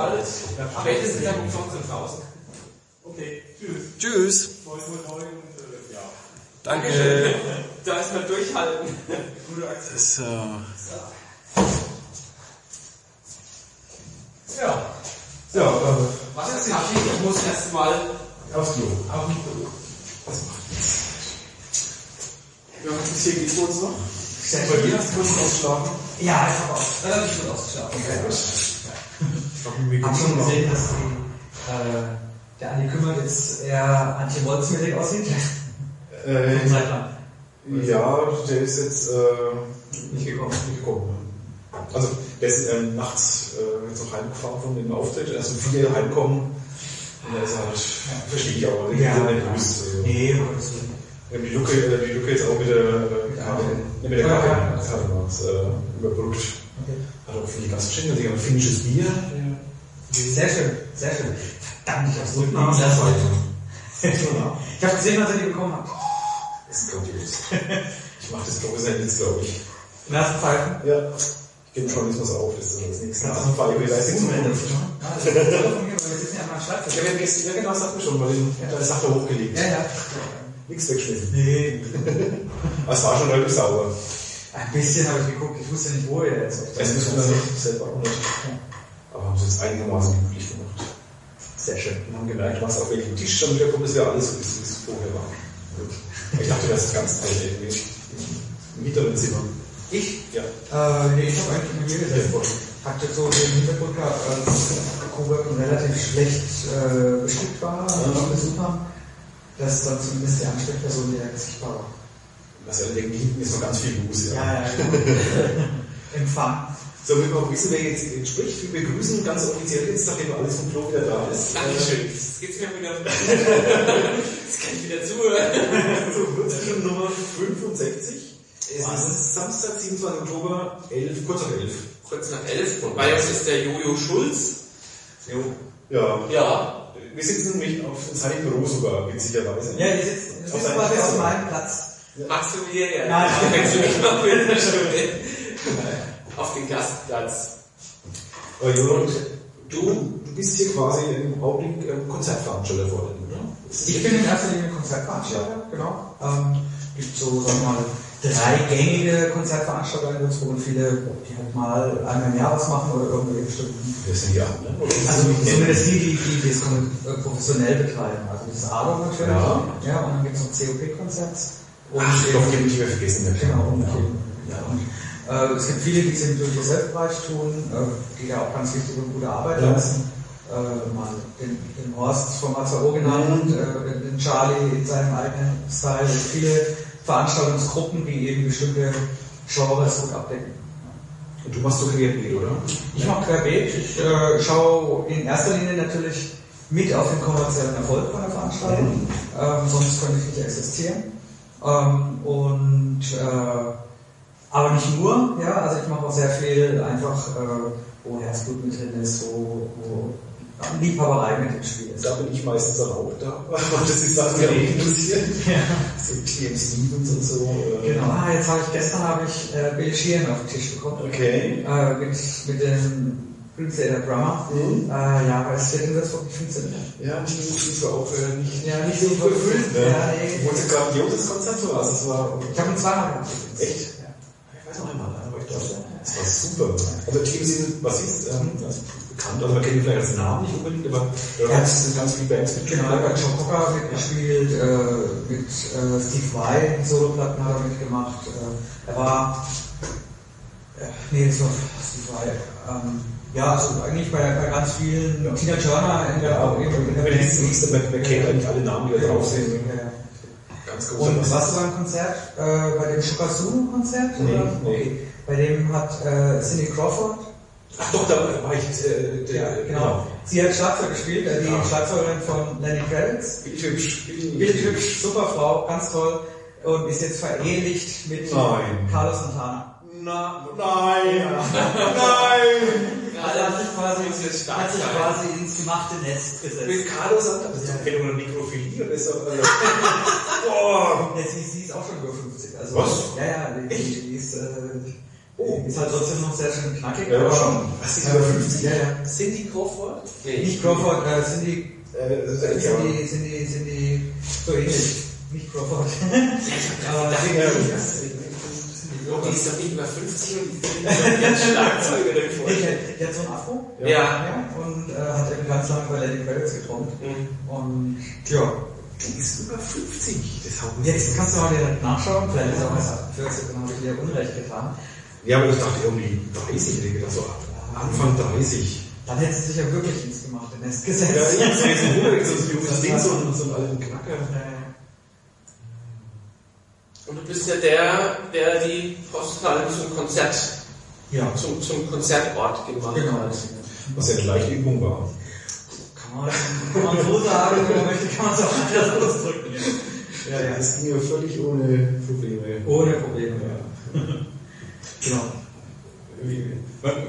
bald. Spätestens am umsonst und draußen. Okay, tschüss. Tschüss. Äh. Danke. Da erstmal durchhalten. Gute Aktion. So. Ja. Ja, äh, Was ist Kaffee? Ich muss erstmal. aufs Klo. Auf dem Klo. Was macht das? Ja, was ist hier geht's uns noch? Sehr Bei dir hast du kurz ausgeschlafen? Ja, ich habe auch ausgeschlafen. Ich glaube, mir Ich geht's schon gesehen, dass die, äh, der Andi Kümmert jetzt eher anti-Wolfsmäßig aussieht. Äh, ja, der ist jetzt äh, Nicht gekommen. nicht gekommen. Also, der ist ähm, nachts äh, jetzt noch heimgefahren von dem Auftritt. Er ist um vier heimgekommen. Und er ist halt, verstehe ich auch, Ja. ja nicht los. Also, Nee, haben die Lücke, äh, die Lücke jetzt auch mit der äh, Karte, ne, mit der Ja, Karte, ja. Karte macht, äh, überbrückt. Okay. Hat auch viele Gastgeschenke, die haben ein finnisches Bier. Sehr schön, sehr schön. Verdammt, ich hab's so Und lieben lassen. Ja. Ich habe gesehen, was ihr die bekommen habt. Das ist grandios. Ich mache das jetzt, glaube ich. Den ersten Pfeifen. Ja. Ich gebe Journalismus auf, das ist das nächste. Das ist von mir, weil wir sitzen ja am Schreibtisch. Ich habe ja gestern, ja genau, das hatten wir schon, weil da ist Sache hochgelegt. Ja, ja. Nichts weggeschmissen. Nee. Aber es war schon relativ sauber. Ein bisschen habe ich geguckt, ich wusste nicht, wo ihr jetzt Das müssen wir noch selber auch nicht. Aber haben sie es einigermaßen glücklich gemacht. Sehr schön. Und haben gemerkt, was auf welchem Tisch schon wieder kommt, dass wir alles so ist, wie es vorher war. Gut. Ich dachte, das ist ganz alt irgendwie. Im mittleren Zimmer. Ich? Ja. Äh, nee, ich habe eigentlich immer hier gesessen. Hatte so den Hintergrund als Coburg relativ schlecht äh, bestückt war, Mhm. noch Besucher, dass dann zumindest die Ansprechperson direkt sichtbar war. Was alle denken, hinten ist noch ganz viel los. ja, genau. Empfang. So, wir mal wissen, wer jetzt jetzt spricht. Wir begrüßen ganz offiziell jetzt, nachdem alles vom Klo wieder da ist. Dankeschön. Jetzt geht's mir wieder. Jetzt kann ich wieder zuhören. So, Kurzfilm Nummer 65. Es Was? ist Samstag, 27. Oktober, 11, kurz auf 11. Kurz nach elf. Und bei uns ist der Jojo Schulz. Jo. Ja. Ja. Wir sitzen nämlich auf seinem Büro sogar, witzigerweise. Ja, die sitzt, das Auf ist seinem quasi Platz. auf meinem Platz. Magst du mir ja? Nein. Kannst du mich noch mit einer Stunde auf den Gastplatz. Aber Jonas, du, du bist hier quasi im Augenblick ähm, Konzertveranstalter vor ne? Ich bin in erster Linie Konzertveranstalter, genau. Ähm, gibt so, sagen wir mal, drei gängige Konzertveranstalter in Würzburg und viele, die halt mal einmal im Jahr was machen oder irgendwelche bestimmten. Das sind die an, ne? Also die- zumindest die, die, die das kon- äh, professionell betreiben. Also das ist ADO natürlich. Ja. ja und dann gibt es noch COP-Konzerts. Und Ach, die habe ich nicht mehr vergessen. Genau, ja. ja. Äh, es gibt viele, die es im Do-it-yourself-Bereich tun, äh, die da auch ganz wichtige und gute Arbeit Ja. leisten. Äh, mal den, den Horst vom AZO genannt, Mhm. äh, den, Charlie in seinem eigenen Style, viele Veranstaltungsgruppen, die eben bestimmte Genres gut abdecken. Und du machst so querbeet, oder? Ich mache querbeet, ich äh, schaue in erster Linie natürlich mit auf den kommerziellen Erfolg von der Veranstaltung, ähm, sonst könnte ich nicht existieren. Ähm, und äh, aber nicht nur, ja, also ich mache auch sehr viel einfach, äh, wo Herzblut mit drin ist, wo, wo Liebhaberei mit im Spiel ist. Da bin ich meistens dann auch da, weil das ist Sachen, die mich interessieren. Ja. So TM Stevens und so. äh, Genau, ah, jetzt habe ich gestern habe ich äh, Bill Sheehan auf den Tisch bekommen. Okay. Äh, mit, mit dem Prince Drummer. Mhm. Äh, ja, aber es wird in Würzburg nicht funktionieren. Ja, die ist zwar auch äh, nicht, Ja, nicht so verfüllt. Ne? Ja, nee. Es ein grandioses Konzert war. Also es war Ich habe ihn zweimal gehabt. Echt? Ja. Weiß einmal, da war ich. Das war super. Also Team sind, was ist, ähm, das bekannt, also man kennt ihn vielleicht als Namen nicht unbedingt, aber Ja. ganz, ganz viele Bands mit Genau, er hat Joe Cocker mitgespielt, äh, mit äh, Steve Vai, Soloplatten hat er mitgemacht. Äh, er war, äh, nee, das war Steve Vai. Ähm, ja, also eigentlich bei, bei ganz vielen, Tina Turner in der, Ja, in der wenn ich siehst, man, man kennt eigentlich alle Namen, die da drauf sind. Ja, ja. Ganz groß. Und warst du beim Konzert, äh, bei dem Shukasunu-Konzert? Nee, oder? nee. Bei dem hat äh, Cindy Crawford, Ach doch, da war ich, äh, der, genau, sie hat Schlagzeug gespielt, äh, die Ja. Schlagzeugerin von Lenny Kravitz. Billig hübsch, billig Billig hübsch, super Frau, ganz toll. Und ist jetzt verehelicht mit Nein. Carlos Santana. Na, nein, nein. Also hat sich quasi, Muss jetzt hat stark sich quasi ins gemachte Nest gesetzt. Mit Carlos sagt, das ist doch keine oder Nekrophilie, oder ist doch, also, boah. Ja, sie, sie ist auch schon über 50. Also, Was? Ja, ja, die, die, die ist, äh, Oh. Ist halt trotzdem noch sehr schön knackig. Ja, aber schon. Was, ist äh, über 50? Ja, ja. Cindy Crawford? Nee. Nicht Crawford, äh, sind die, Äh, die, sind die, sind die so ähnlich. Nicht Crawford. Aber Aber Ja, Oh, die ist doch nicht über 50 und die Nee, voll. der, der hat so ein Afro. Ja. Ja, und äh, hat eben ganz lange bei Lenny Kravitz getrommelt. Mhm. Und ja, Die ist über 50. Das haut jetzt kannst du mal direkt nachschauen, vielleicht ist er auch erst 48, dann habe ich dir Unrecht getan. Ja, aber ich dachte irgendwie 30, ich denke, so Anfang 30. Dann hättest du dich ja wirklich ins gemachte Nest Ja, gesetzt. ich hab's jetzt ein so ein junges Ding, so einen, so einen alten Knacker. Äh, Und du bist ja der, der die Postkarten zum Konzert, ja, zum, zum Konzertort gemacht genau. hat. Was ja eine leichte Übung war. Kann man, kann man so sagen, wenn man möchte, kann man es auch anders ausdrücken. Ja, ja. Das ging ja völlig ohne Probleme. Ohne Probleme, ja. Genau.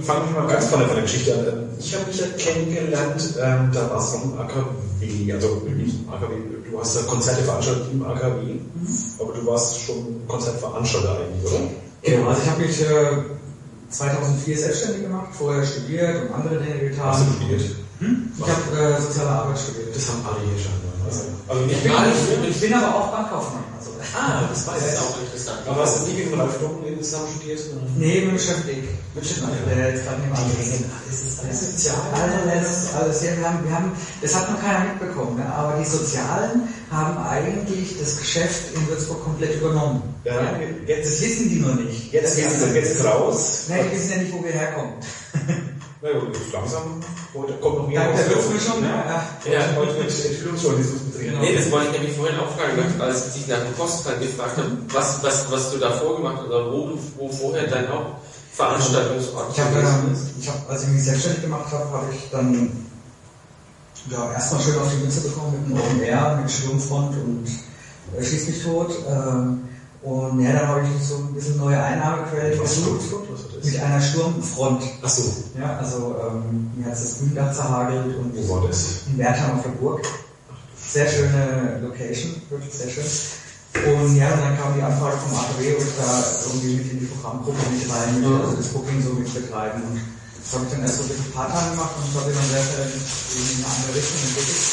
Fangen wir mal ganz vorne von der Geschichte an. Ich habe mich ja kennengelernt, ähm, da war es noch im AKW, also nicht im AKW, du hast ja Konzerte veranstaltet im AKW, aber du warst schon Konzertveranstalter eigentlich, oder? Genau, also ich habe mich äh, 2004 selbstständig gemacht, vorher studiert und andere Dinge getan. Hast du studiert? Ich habe äh, soziale Arbeit studiert. Das haben alle hier scheinbar. Also, also Ich bin, ich bin aber auch Bankkaufmann. Also, Ah, das weiß ich auch interessant. Aber hast du nie mit Ralf Doppel zusammen studiert? nee, mit Dick. Mit gerade neben Die alles ist. alles sozial. Alles, alles. Ja, wir haben, wir haben, das hat noch keiner mitbekommen, ne? aber die Sozialen haben eigentlich das Geschäft in Würzburg komplett übernommen. Ja, Das jetzt, wissen die nur nicht. jetzt, jetzt, jetzt, raus. Nein, die wissen ja nicht, wo wir herkommen. Na gut, langsam heute kommt noch mehr Dank der raus. Würzmischung, ja. Ja. Heute mit betrieben. Nee, das wollte ich nämlich vorhin auch fragen, als ich dich nach dem Postcard gefragt habe, was, was, was du da vorgemacht hast, oder wo du, wo vorher dein Hauptveranstaltungsort Ich gewesen ähm, ist. ich hab, als ich mich selbstständig gemacht habe, habe ich dann ja, erstmal schön auf die Mütze bekommen mit einem Open Air, mit Sturmfront und äh, Schieß mich tot. Ähm, und ja, dann habe ich so ein bisschen neue Einnahmequellen gesucht das? mit einer Sturmfront. Ach so, Ja, also ähm, mir hat das Gründach zerhagelt und wo war das? in Wertheim auf der Burg. Sehr schöne Location, wirklich sehr schön. Und ja, dann kam die Anfrage vom AKW, ob ich da irgendwie mit in die Programmgruppe mit rein, mit, also das Booking so mit betreiben. Und das habe ich dann erst so ein bisschen Part-Time gemacht und das habe ich dann sehr schnell in eine andere Richtung entwickelt.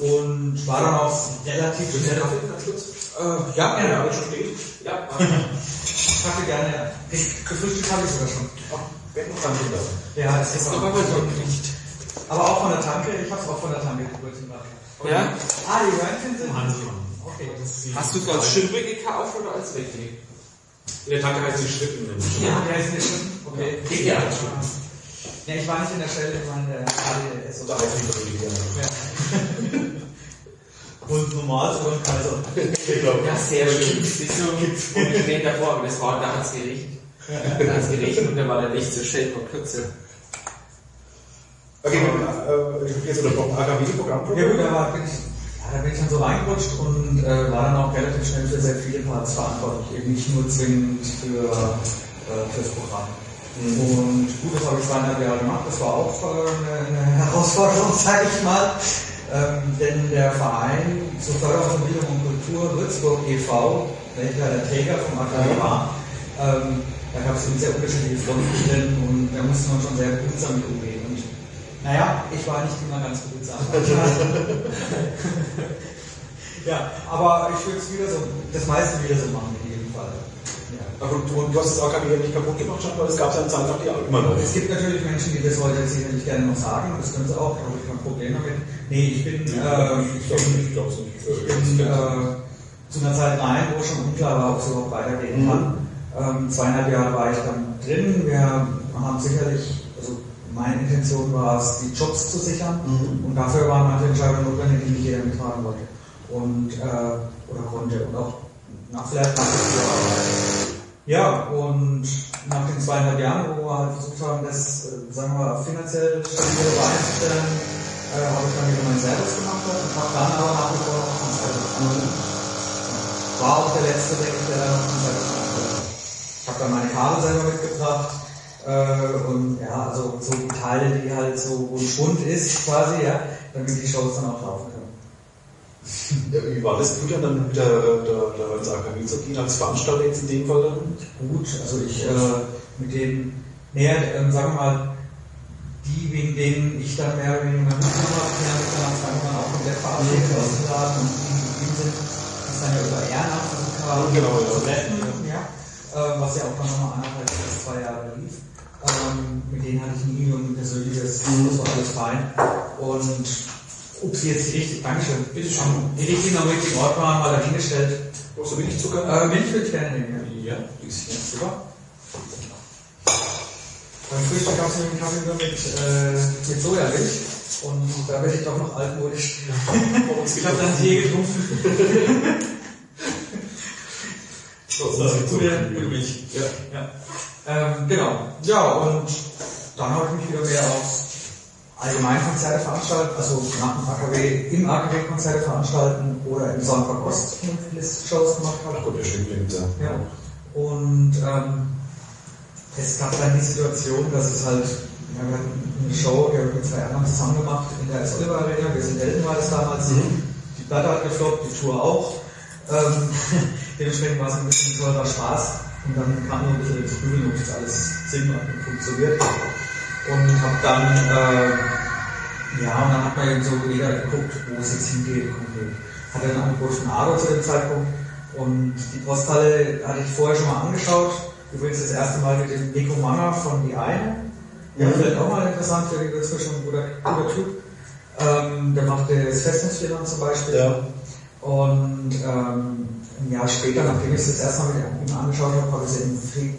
Und war dann auch relativ schnell. Äh, ja, gerne. Ja, schon steht. Ja, Kaffee gerne, ja. Ich- Gefrühstückt habe ich sogar schon. Noch dran hinter. Ja, das ist aber so nicht. Aber auch von der Tanke, ich habe es auch von der Tanke geholt. Ja? Ah, die Röntgen sind. Okay. Hast du es als Schimpel gekauft oder als richtig? In der Tanke heißt die Schritten. Ja, der ist nicht schon. Okay. Ja. Ja, ich war nicht in der Stelle, ich war in der ADS heißt die Familie. Ja. Und normal so ein Kaiser. Ich glaube, Ja, sehr schön. Siehst du, und ich stehe davor, aber das war, da hat es geregnet. Da hat es geregnet und da war der Licht so schön und kürzer. Okay, äh, ich habe jetzt unter AKW-Programm. Ja gut, da war, bin ich, ja, da bin ich dann so reingerutscht und äh, war dann auch relativ schnell für sehr viele Parts verantwortlich, eben nicht nur zwingend für äh, fürs Programm. Und gut, das habe ich zweieinhalb Jahre gemacht, das war auch äh, eine, eine Herausforderung, sage ich mal. Ähm, denn der Verein zur Förderung von Bildung und Kultur Würzburg e.V., welcher der Träger vom AKW war, ähm, da gab es eben sehr unterschiedliche Fronten drin und da musste man schon sehr behutsam mit umgehen. Und naja, ich war nicht immer ganz behutsam. ja, aber ich würde es wieder so, das meiste wieder so machen. Ja. Aber du, du hast das AKW ja nicht kaputt gemacht, schon, weil es gab ja eine Zeit lang die immer noch. Es gibt natürlich Menschen, die das heute sicherlich gerne noch sagen, das können sie auch, da habe ich kein Problem damit. Nee, ich bin, äh, ich bin, Ich es nicht. ich bin äh, zu einer Zeit rein, wo schon unklar war, ob es überhaupt weitergehen kann. Ähm, zweieinhalb Jahre war ich dann drin. Wir haben sicherlich, also meine Intention war es, die Jobs zu sichern. Und dafür waren manche Entscheidungen notwendig, die nicht jeder mittragen wollte. Und, äh, oder konnte. Und auch nach vielleicht nach Ja, und nach den zweieinhalb Jahren, wo wir halt versucht haben, das, äh, sagen wir mal, finanziell stabile Beine zu stellen, äh, habe ich dann wieder mein Service gemacht und habe dann aber nach wie vor noch Konzerte gemacht. War auch der letzte, ich, der noch Konzerte gemacht hat. Ich habe dann meine Kabel selber mitgebracht. Äh, und ja, also so die Teile, die halt so Schwund ist, quasi, ja, damit die Shows dann auch laufen können. Ja, wie war das gut dann mit der, der, der ins AKW zu gehen, als Veranstalter jetzt in dem Fall dann? Gut, also ich, äh, mit denen, näher, ähm, sagen wir mal, die, wegen denen ich dann mehr oder weniger mitgenommen habe, die haben mich dann zwei Monaten auch komplett verabschiedet aus dem Laden und die geblieben sind, das dann ja über Ehrenamt versucht haben, Genau, ja. zu retten, ja. Ähm, was ja auch dann nochmal anderthalb bis zwei Jahre lief. Ähm, mit denen hatte ich nie ein persönliches, das war alles fein. Und ob sie jetzt die Dankeschön, Bitte schön. die richtigen am richtigen Ort waren, mal dahingestellt. Brauchst du wenig Zucker? Äh, Milch würde ich gerne nehmen, ja. ja, bisschen. Super. Beim Frühstück gab es einen Kaffee nur mit, äh, mit Sojamilch. Und da werde ich doch noch altmodisch. ich habe dann Tee getrunken. So, das ist Gute, gute Milch. Ja. Ja. Ähm, genau. Ja, und dann habe ich mich wieder mehr auf allgemein Konzerte veranstalten, also nach dem AKW, im AKW Konzerte veranstalten oder im Soundpark Ost, Shows gemacht habe. Ach gut, der klingt, ja. Ja. Und ähm, es gab dann die Situation, dass es halt, ja, wir hatten eine Show, die haben wir mit zwei anderen zusammen gemacht in der S. Oliver Arena, wir sind Elten war das damals, die Platte hat gefloppt, die Tour auch. Ähm, dementsprechend war es ein bisschen teurer Spaß und dann kam nur ein bisschen das Grübeln, ob das alles Sinn macht und funktioniert. Und hab dann, äh, ja, und dann hat man eben so jeder geguckt, wo es jetzt hingeht konkret. Hatte ein Angebot von Aro zu dem Zeitpunkt und die Posthalle hatte ich vorher schon mal angeschaut. Übrigens das erste Mal mit dem Nico Manger von Die Eine. Ja, vielleicht auch mal interessant, die ist schon ein guter, guter Typ. Ähm, der macht das Festungsfirma zum Beispiel. Ja. Und ähm, ein Jahr später, nachdem ich es das erste Mal mit ihm angeschaut habe, habe ich es im Fe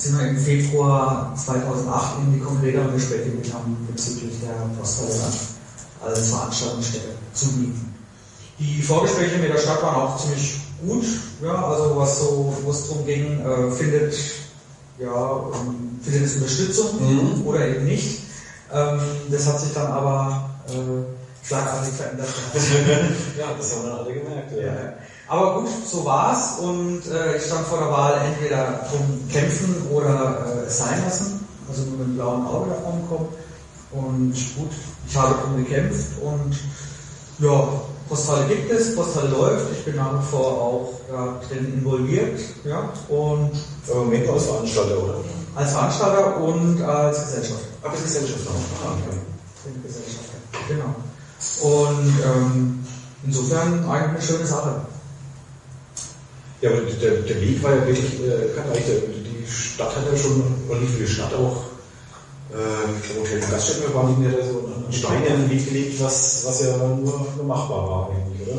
sind wir im Februar 2008 in die konkretere Gespräche mit haben bezüglich der Posthalle als Veranstaltungsstätte zu mieten. Die Vorgespräche mit der Stadt waren auch ziemlich gut, ja, also was so, wo es darum ging, äh, findet, ja, ähm, findet es Unterstützung Mhm. oder eben nicht. Ähm, das hat sich dann aber äh, schlagartig verändert. Ja, das haben dann alle gemerkt. Ja. Aber gut, so war's und äh, ich stand vor der Wahl entweder drum kämpfen oder äh, es sein lassen, also nur mit dem blauen Auge davon kommen. Und gut, ich habe drum gekämpft und ja, Posthalle gibt es, Posthalle läuft, ich bin nach wie vor auch da drin involviert, ja, und Aber Moment als Veranstalter, oder? als Veranstalter und als Gesellschafter. Aber das Gesellschaft auch. Ah, okay. Bin Gesellschafter, genau. Und ähm, insofern eigentlich eine schöne Sache. Ja, aber der, der Weg war ja wirklich, äh, kann eigentlich, die Stadt hat ja schon, oder nicht für die Stadt auch, äh, ich glaube, Hotel Gaststätten waren nicht mehr da so einen Stein in den Weg gelegt, was, was ja nur, nur machbar war eigentlich, oder?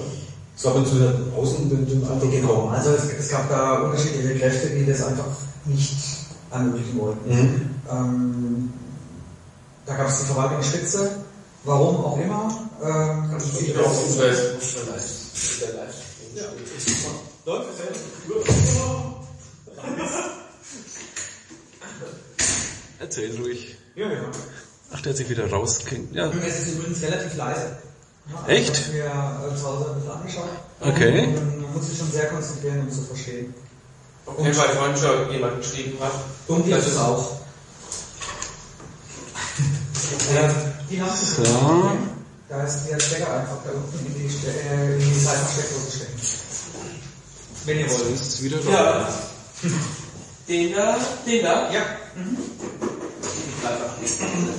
Es gab zu den Außen den Eindruck Genau, also es, es, gab da unterschiedliche Kräfte, die das einfach nicht ermöglichen wollten. Mhm. Ähm, da gab es die Verwaltungsspitze, warum auch immer. Ähm, also, ich auch, ich weiß, ich. Ja, 9% Erzähl ruhig. Ja, ja. Ach, der hat sich wieder rausklingt. Ja. Es ist übrigens relativ leise. Ja, Echt? Ich habe mir äh, zu Hause mit angeschaut. Okay. Und, man muss sich schon sehr konzentrieren, um zu verstehen. Okay, weil vorhin schon jemand geschrieben hat. Und die das ist auch. die haben es. So. Da ist der Stecker einfach da unten in die, äh, in die Seitensteckdose gesteckt. Wenn ihr wollt. Ist wieder Ja. Den da, den da? Ja. Ich bleib einfach stehen.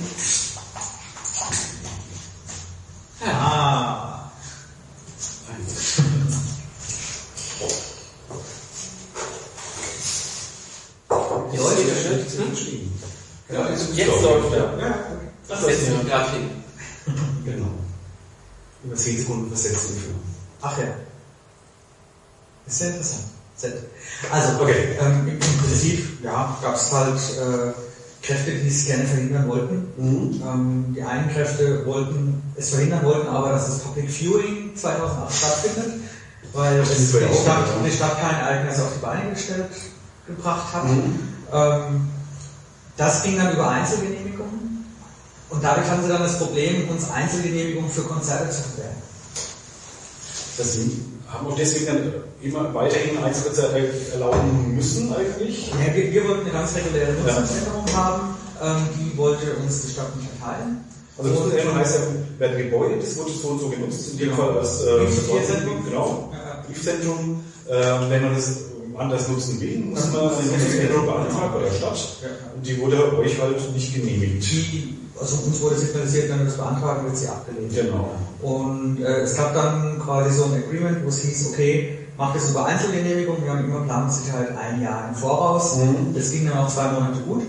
Ah. Die Leute, geschrieben. Ja, jetzt läuft er. Ja, Das setzt mich gerade hin. Genau. Über 10 Sekunden Versetzung für. Ach ja. Ist sehr interessant. Also, Okay. ähm, im Prinzip, ja, gab es halt äh, Kräfte, die es gerne verhindern wollten. Mhm. Ähm, die einen Kräfte wollten es verhindern wollten, aber dass das Public Viewing 2008 stattfindet, weil es die, Stadt, ja. die Stadt kein Ereignis auf die Beine gestellt gebracht hat. Mhm. Ähm, das ging dann über Einzelgenehmigungen und dadurch hatten sie dann das Problem, uns Einzelgenehmigungen für Konzerte zu gewähren. Das haben auch deswegen dann immer weiterhin Einzelkonzerte erlauben müssen eigentlich. Ja, wir, wir wollten eine ganz reguläre Nutzungsänderung haben, ähm, die wollte uns die Stadt nicht erteilen. Also Nutzungsänderung heißt ja, werden Gebäude, das wurde so und so genutzt, in dem Genau. Fall als äh, Briefzentrum. genau, Ja. Briefzentrum. Äh, wenn man das anders nutzen will, muss man eine Nutzungsänderung beantragen bei der Stadt. Ja. Und die wurde euch halt nicht genehmigt. Die, also uns wurde signalisiert, wenn wir das beantragen, wird sie abgelehnt. Genau. Und äh, es gab dann quasi so ein Agreement, wo es hieß, okay, macht es über Einzelgenehmigung, wir haben immer Planungssicherheit ein Jahr im Voraus. Mhm. Das ging dann auch zwei Monate gut.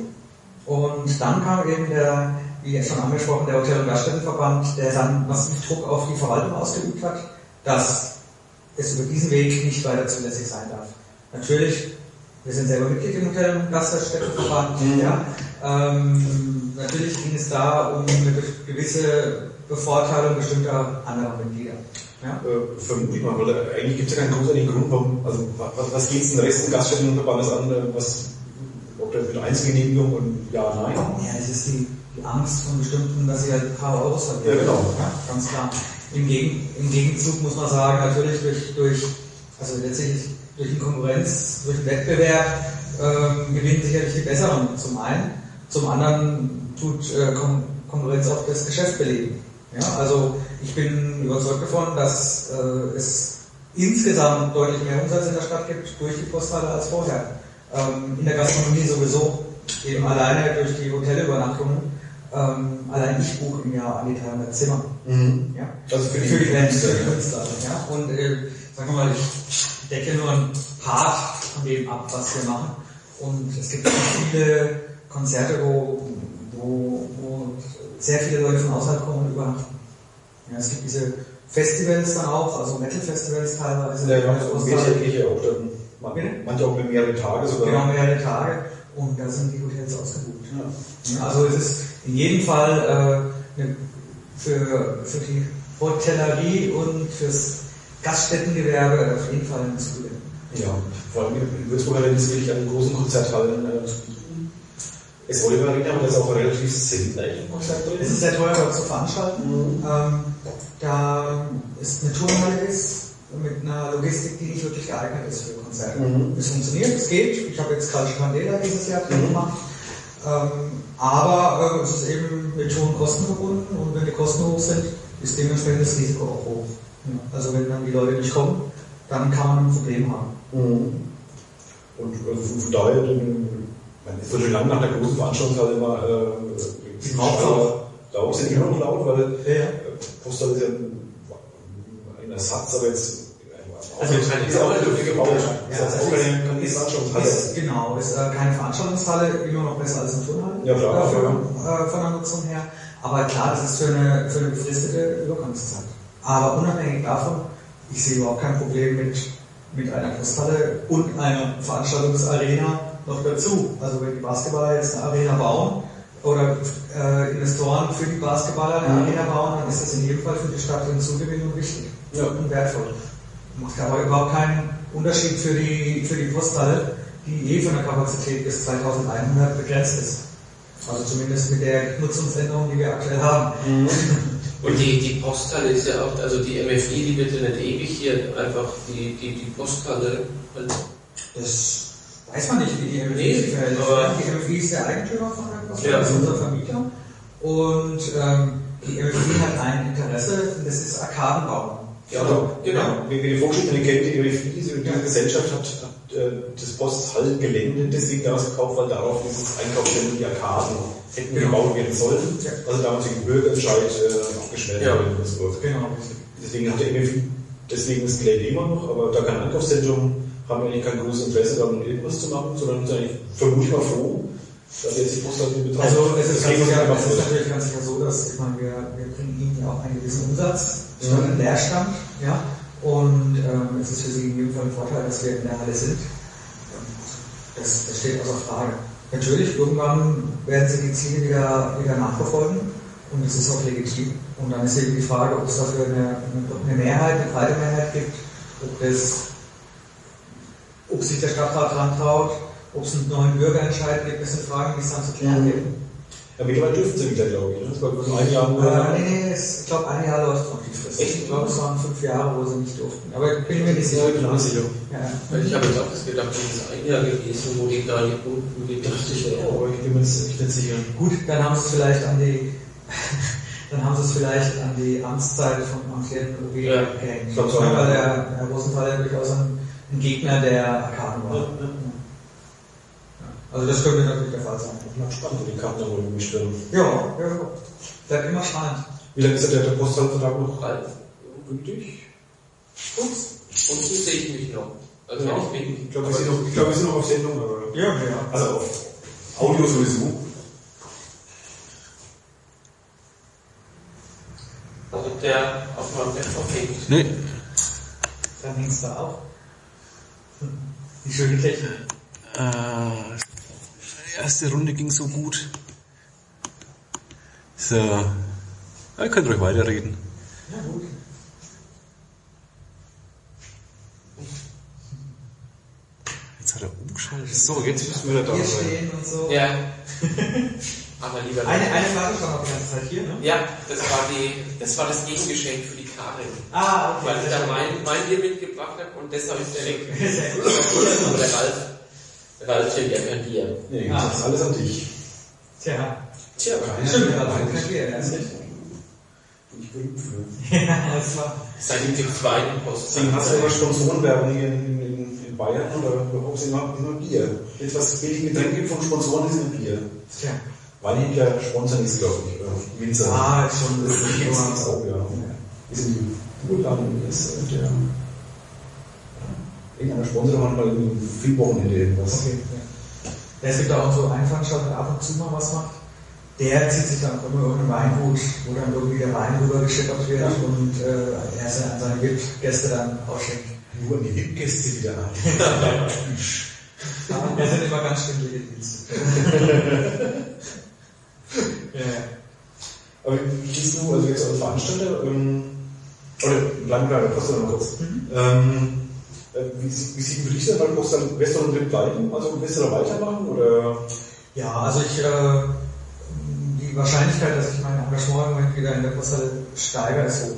Und dann kam eben der, wie schon angesprochen, der Hotel- und Gaststättenverband, der dann massiv Druck auf die Verwaltung ausgeübt hat, dass es über diesen Weg nicht weiter zulässig sein darf. Natürlich, wir sind selber Mitglied im Hotel- und Gaststättenverband, ja. Ähm, natürlich ging es da um eine gewisse Bevorteilung bestimmter anderer Mitglieder. Ja? Äh, vermute ich mal, weil eigentlich gibt es ja keinen großartigen Grund, warum, also wa- was, was geht es den Rest des Gaststättenverbandes an, äh, was, ob das mit Einzelgenehmigung und ja, nein? Ja, es ist die, die Angst von bestimmten, dass sie halt ein paar Euros verlieren. Ja, genau. Ja, ganz klar. Im, Gegen, Im Gegenzug muss man sagen, natürlich durch, durch also letztlich durch die Konkurrenz, durch den Wettbewerb ähm, gewinnen sicherlich die Besseren zum einen. Zum anderen tut äh, Kon Konkurrenz auch das Geschäft beleben. Ja, also ich bin überzeugt davon, dass äh, es insgesamt deutlich mehr Umsatz in der Stadt gibt durch die Posthalle als vorher. Ähm, in der Gastronomie sowieso, eben alleine durch die Hotelübernachtungen. Ähm, allein ich buche im Jahr an die 300 Zimmer. Mhm. Ja? Also für die, für die für die. Künstler. Ja? Und äh, sagen wir mal, ich decke nur einen Part von dem ab, was wir machen. Und es gibt viele Konzerte, wo, wo, wo sehr viele Leute von außerhalb kommen und übernachten. Ja, es gibt diese Festivals dann auch, also Metal-Festivals teilweise. Ja, und Australien. wesentliche auch dann, man, manche auch mit mehrere Tage sogar. Genau, mehrere Tage. Und da sind die Hotels ausgebucht. Ja. Also es ist in jedem Fall äh, für, für die Hotellerie und fürs Gaststättengewerbe auf jeden Fall ein Zugewinn. Ja, vor allem in Würzburg hat es wirklich an großen Konzerthallen äh. Es wurde über Arena, aber das ist auch relativ drin. Es ist sehr teuer zu veranstalten. Ähm, da ist eine Turnhalle ist mit einer Logistik, die nicht wirklich geeignet ist für Konzerte. Mhm. Es funktioniert, es geht. Ich habe jetzt Karl Spandela dieses Jahr Mhm. gemacht. Ähm, aber äh, es ist eben mit hohen Kosten verbunden und wenn die Kosten hoch sind, ist dementsprechend das Risiko auch hoch. Ja. Also wenn dann die Leute nicht kommen, dann kann man ein Problem haben. Mhm. Und äh, von, daher, man ist schon lange nach der großen Veranstaltungshalle immer äh, Hauptsache. laut, sind immer noch laut, weil Ja. äh, Postal ist ja ein, ein Ersatz, aber jetzt Also ist ja auch eine Lücke gebaut. Ist Ja, das ist- keine, Veranstaltungshalle. Ist, genau, ist äh, keine Veranstaltungshalle, immer noch besser als eine Turnhalle. Ja, klar, äh, von, ja. äh, von der Nutzung her. Aber klar, das ist für eine, für eine befristete Übergangszeit. Aber unabhängig davon, ich sehe überhaupt kein Problem mit, mit einer Posthalle und einer Veranstaltungsarena noch dazu. Also wenn die Basketballer jetzt eine Arena bauen oder äh, Investoren für die Basketballer eine Mhm. Arena bauen, dann ist das in jedem Fall für die Stadt ein Zugewinn und wichtig Ja. und wertvoll. Macht aber überhaupt keinen Unterschied für die, für die Posthalle, die eh von der Kapazität bis 2100 begrenzt ist. Also zumindest mit der Nutzungsänderung, die wir aktuell haben. Und die, die Posthalle ist ja auch, also die MFI, die wird ja nicht ewig hier einfach die, die, die Posthalle. halt- Das weiß man nicht, wie die MFI Nee, sich verhält. aber- Die MFI ist der Eigentümer von der Posthalle, Ja. das ist unser Vermieter. Und ähm, die MFI hat ein Interesse, das ist Arkadenbau. Ja, Also, genau. Wie wir die Vorgeschichte kennt, die RFI, diese diese Gesellschaft hat, hat äh, das Posthallengelände deswegen damals gekauft, weil darauf dieses Einkaufsgelände die Arkaden hätten Genau. gebaut werden sollen. Ja. Also damals den Bürgerentscheid äh, abgeschnellt Ja. in Würzburg. Genau. Deswegen hat der MFI deswegen das Gelände immer noch, aber da kein Einkaufszentrum haben wir eigentlich kein großes Interesse daran, irgendwas zu machen, sondern sind eigentlich vermutlich mal froh, dass jetzt die Betracht Also es ist, ganz sicher, es ist natürlich ganz sicher so, dass ich meine, wir, wir bringen ihnen ja auch einen gewissen Umsatz, statt einen Leerstand, ja. Und ähm, es ist für sie in jedem Fall ein Vorteil, dass wir in der Halle sind. Das, das steht außer Frage. Natürlich, irgendwann werden sie die Ziele wieder, wieder nachverfolgen und es ist auch legitim. Und dann ist eben die Frage, ob es dafür eine, eine, eine Mehrheit, eine breite Mehrheit gibt, ob, das, ob sich der Stadtrat dran traut, ob es einen neuen Bürgerentscheid gibt, das sind Fragen, die es dann zu klären gibt. Ja, mittlerweile dürfen sie wieder, glaube ich. Ne? Das war vor ein Jahr nur. Äh, nee, nee, es, ich glaube, ein Jahr läuft noch die Frist. Echt? Ich glaube, es waren fünf Jahre, wo sie nicht durften. Aber ich bin mir nicht sicher. Ja, sicher. Ja. Weil ich habe jetzt auch das gedacht, ist ein Jahr gewesen, wo die gar nicht gut, wo die dachte ich, Ja, aber ich bin mir nicht sicher. Gut, dann haben sie es vielleicht an die, dann haben sie es vielleicht an die Amtszeit von amtierenden OB Ja. gehängt. Ich glaub so, weil ja. der Herr Rosenthal ja durchaus ein Gegner der Arkaden war. Ja. Also das könnte natürlich der Fall sein. Ich bin gespannt, wo die Karten da wohl gemischt werden. Ja, ja, ja. Bleibt immer spannend. Wie lange ist der, der Posthaltvertrag noch Ralf, gültig? Ups, und so sehe ich mich noch. Also Ja. wenn ich bin, Ich glaube, wir, sind noch- ich glaube, wir sind noch auf Sendung, aber. Ja, ja. Also auf Audio sowieso. also der auf meinem Laptop hängt. Nee, Dann hängst du auch. Die schöne Technik. äh, erste Runde ging so gut. So. Ja, ihr könnt ruhig weiterreden. Ja, gut. Jetzt hat er umgeschaltet. So, jetzt müssen wir da Hier sein. stehen und so. Ja. Aber lieber Eine, eine Frage stand noch die ganze Zeit hier, ne? Ja, das war die, das war das Gegengeschenk für die Karin. Ah, okay. Weil ich sehr da mein, mein Bier mitgebracht habe und deshalb ist der. Sehr gut. Der Ralf, Ralf trinkt ja kein Bier. Nee, Ah. das ist alles an dich. Tja, Tja, stimmt, ja, also kein Bier, ja, ist richtig. Bin ich berühmt für. Ja, das war. seit dem zweiten Post. Deswegen hast du immer Sponsorenwerbung hier in, in, in Bayern oder überhaupt immer, immer Bier. Jetzt was billige Getränke gibt von Sponsoren ist immer Bier. Tja. Weinhändler sponsern ist, glaube ich, oder Winzer. Ah, ist schon ein das auch, ja. Wir sind die Urladen, ist der. Irgendeiner Sponsor macht mal ein Filmwochenende irgendwas. Okay, ja. ja. Es gibt auch so einen Veranstalter, der ab und zu mal was macht. Der zieht sich dann immer irgendeinen Weingut, wo dann irgendwie der Wein rüber geschippert wird und äh, er an seine VIP-Gäste dann ausschenkt. Nur an die VIP-Gäste wieder an. Ja, sind immer ganz schwindelige Dienste. ja, ja. Aber wie hieß du, also jetzt als Veranstalter, ähm, oder bleiben wir der Post noch kurz. Ähm, äh, wie, sie- wie sieht für dich das? Weil du dann, wirst du dann drin bleiben? Also wirst du da weitermachen? Oder? Ja, also ich, äh, die Wahrscheinlichkeit, dass ich mein Engagement im Moment wieder in der Posthalle steigere, ist hoch.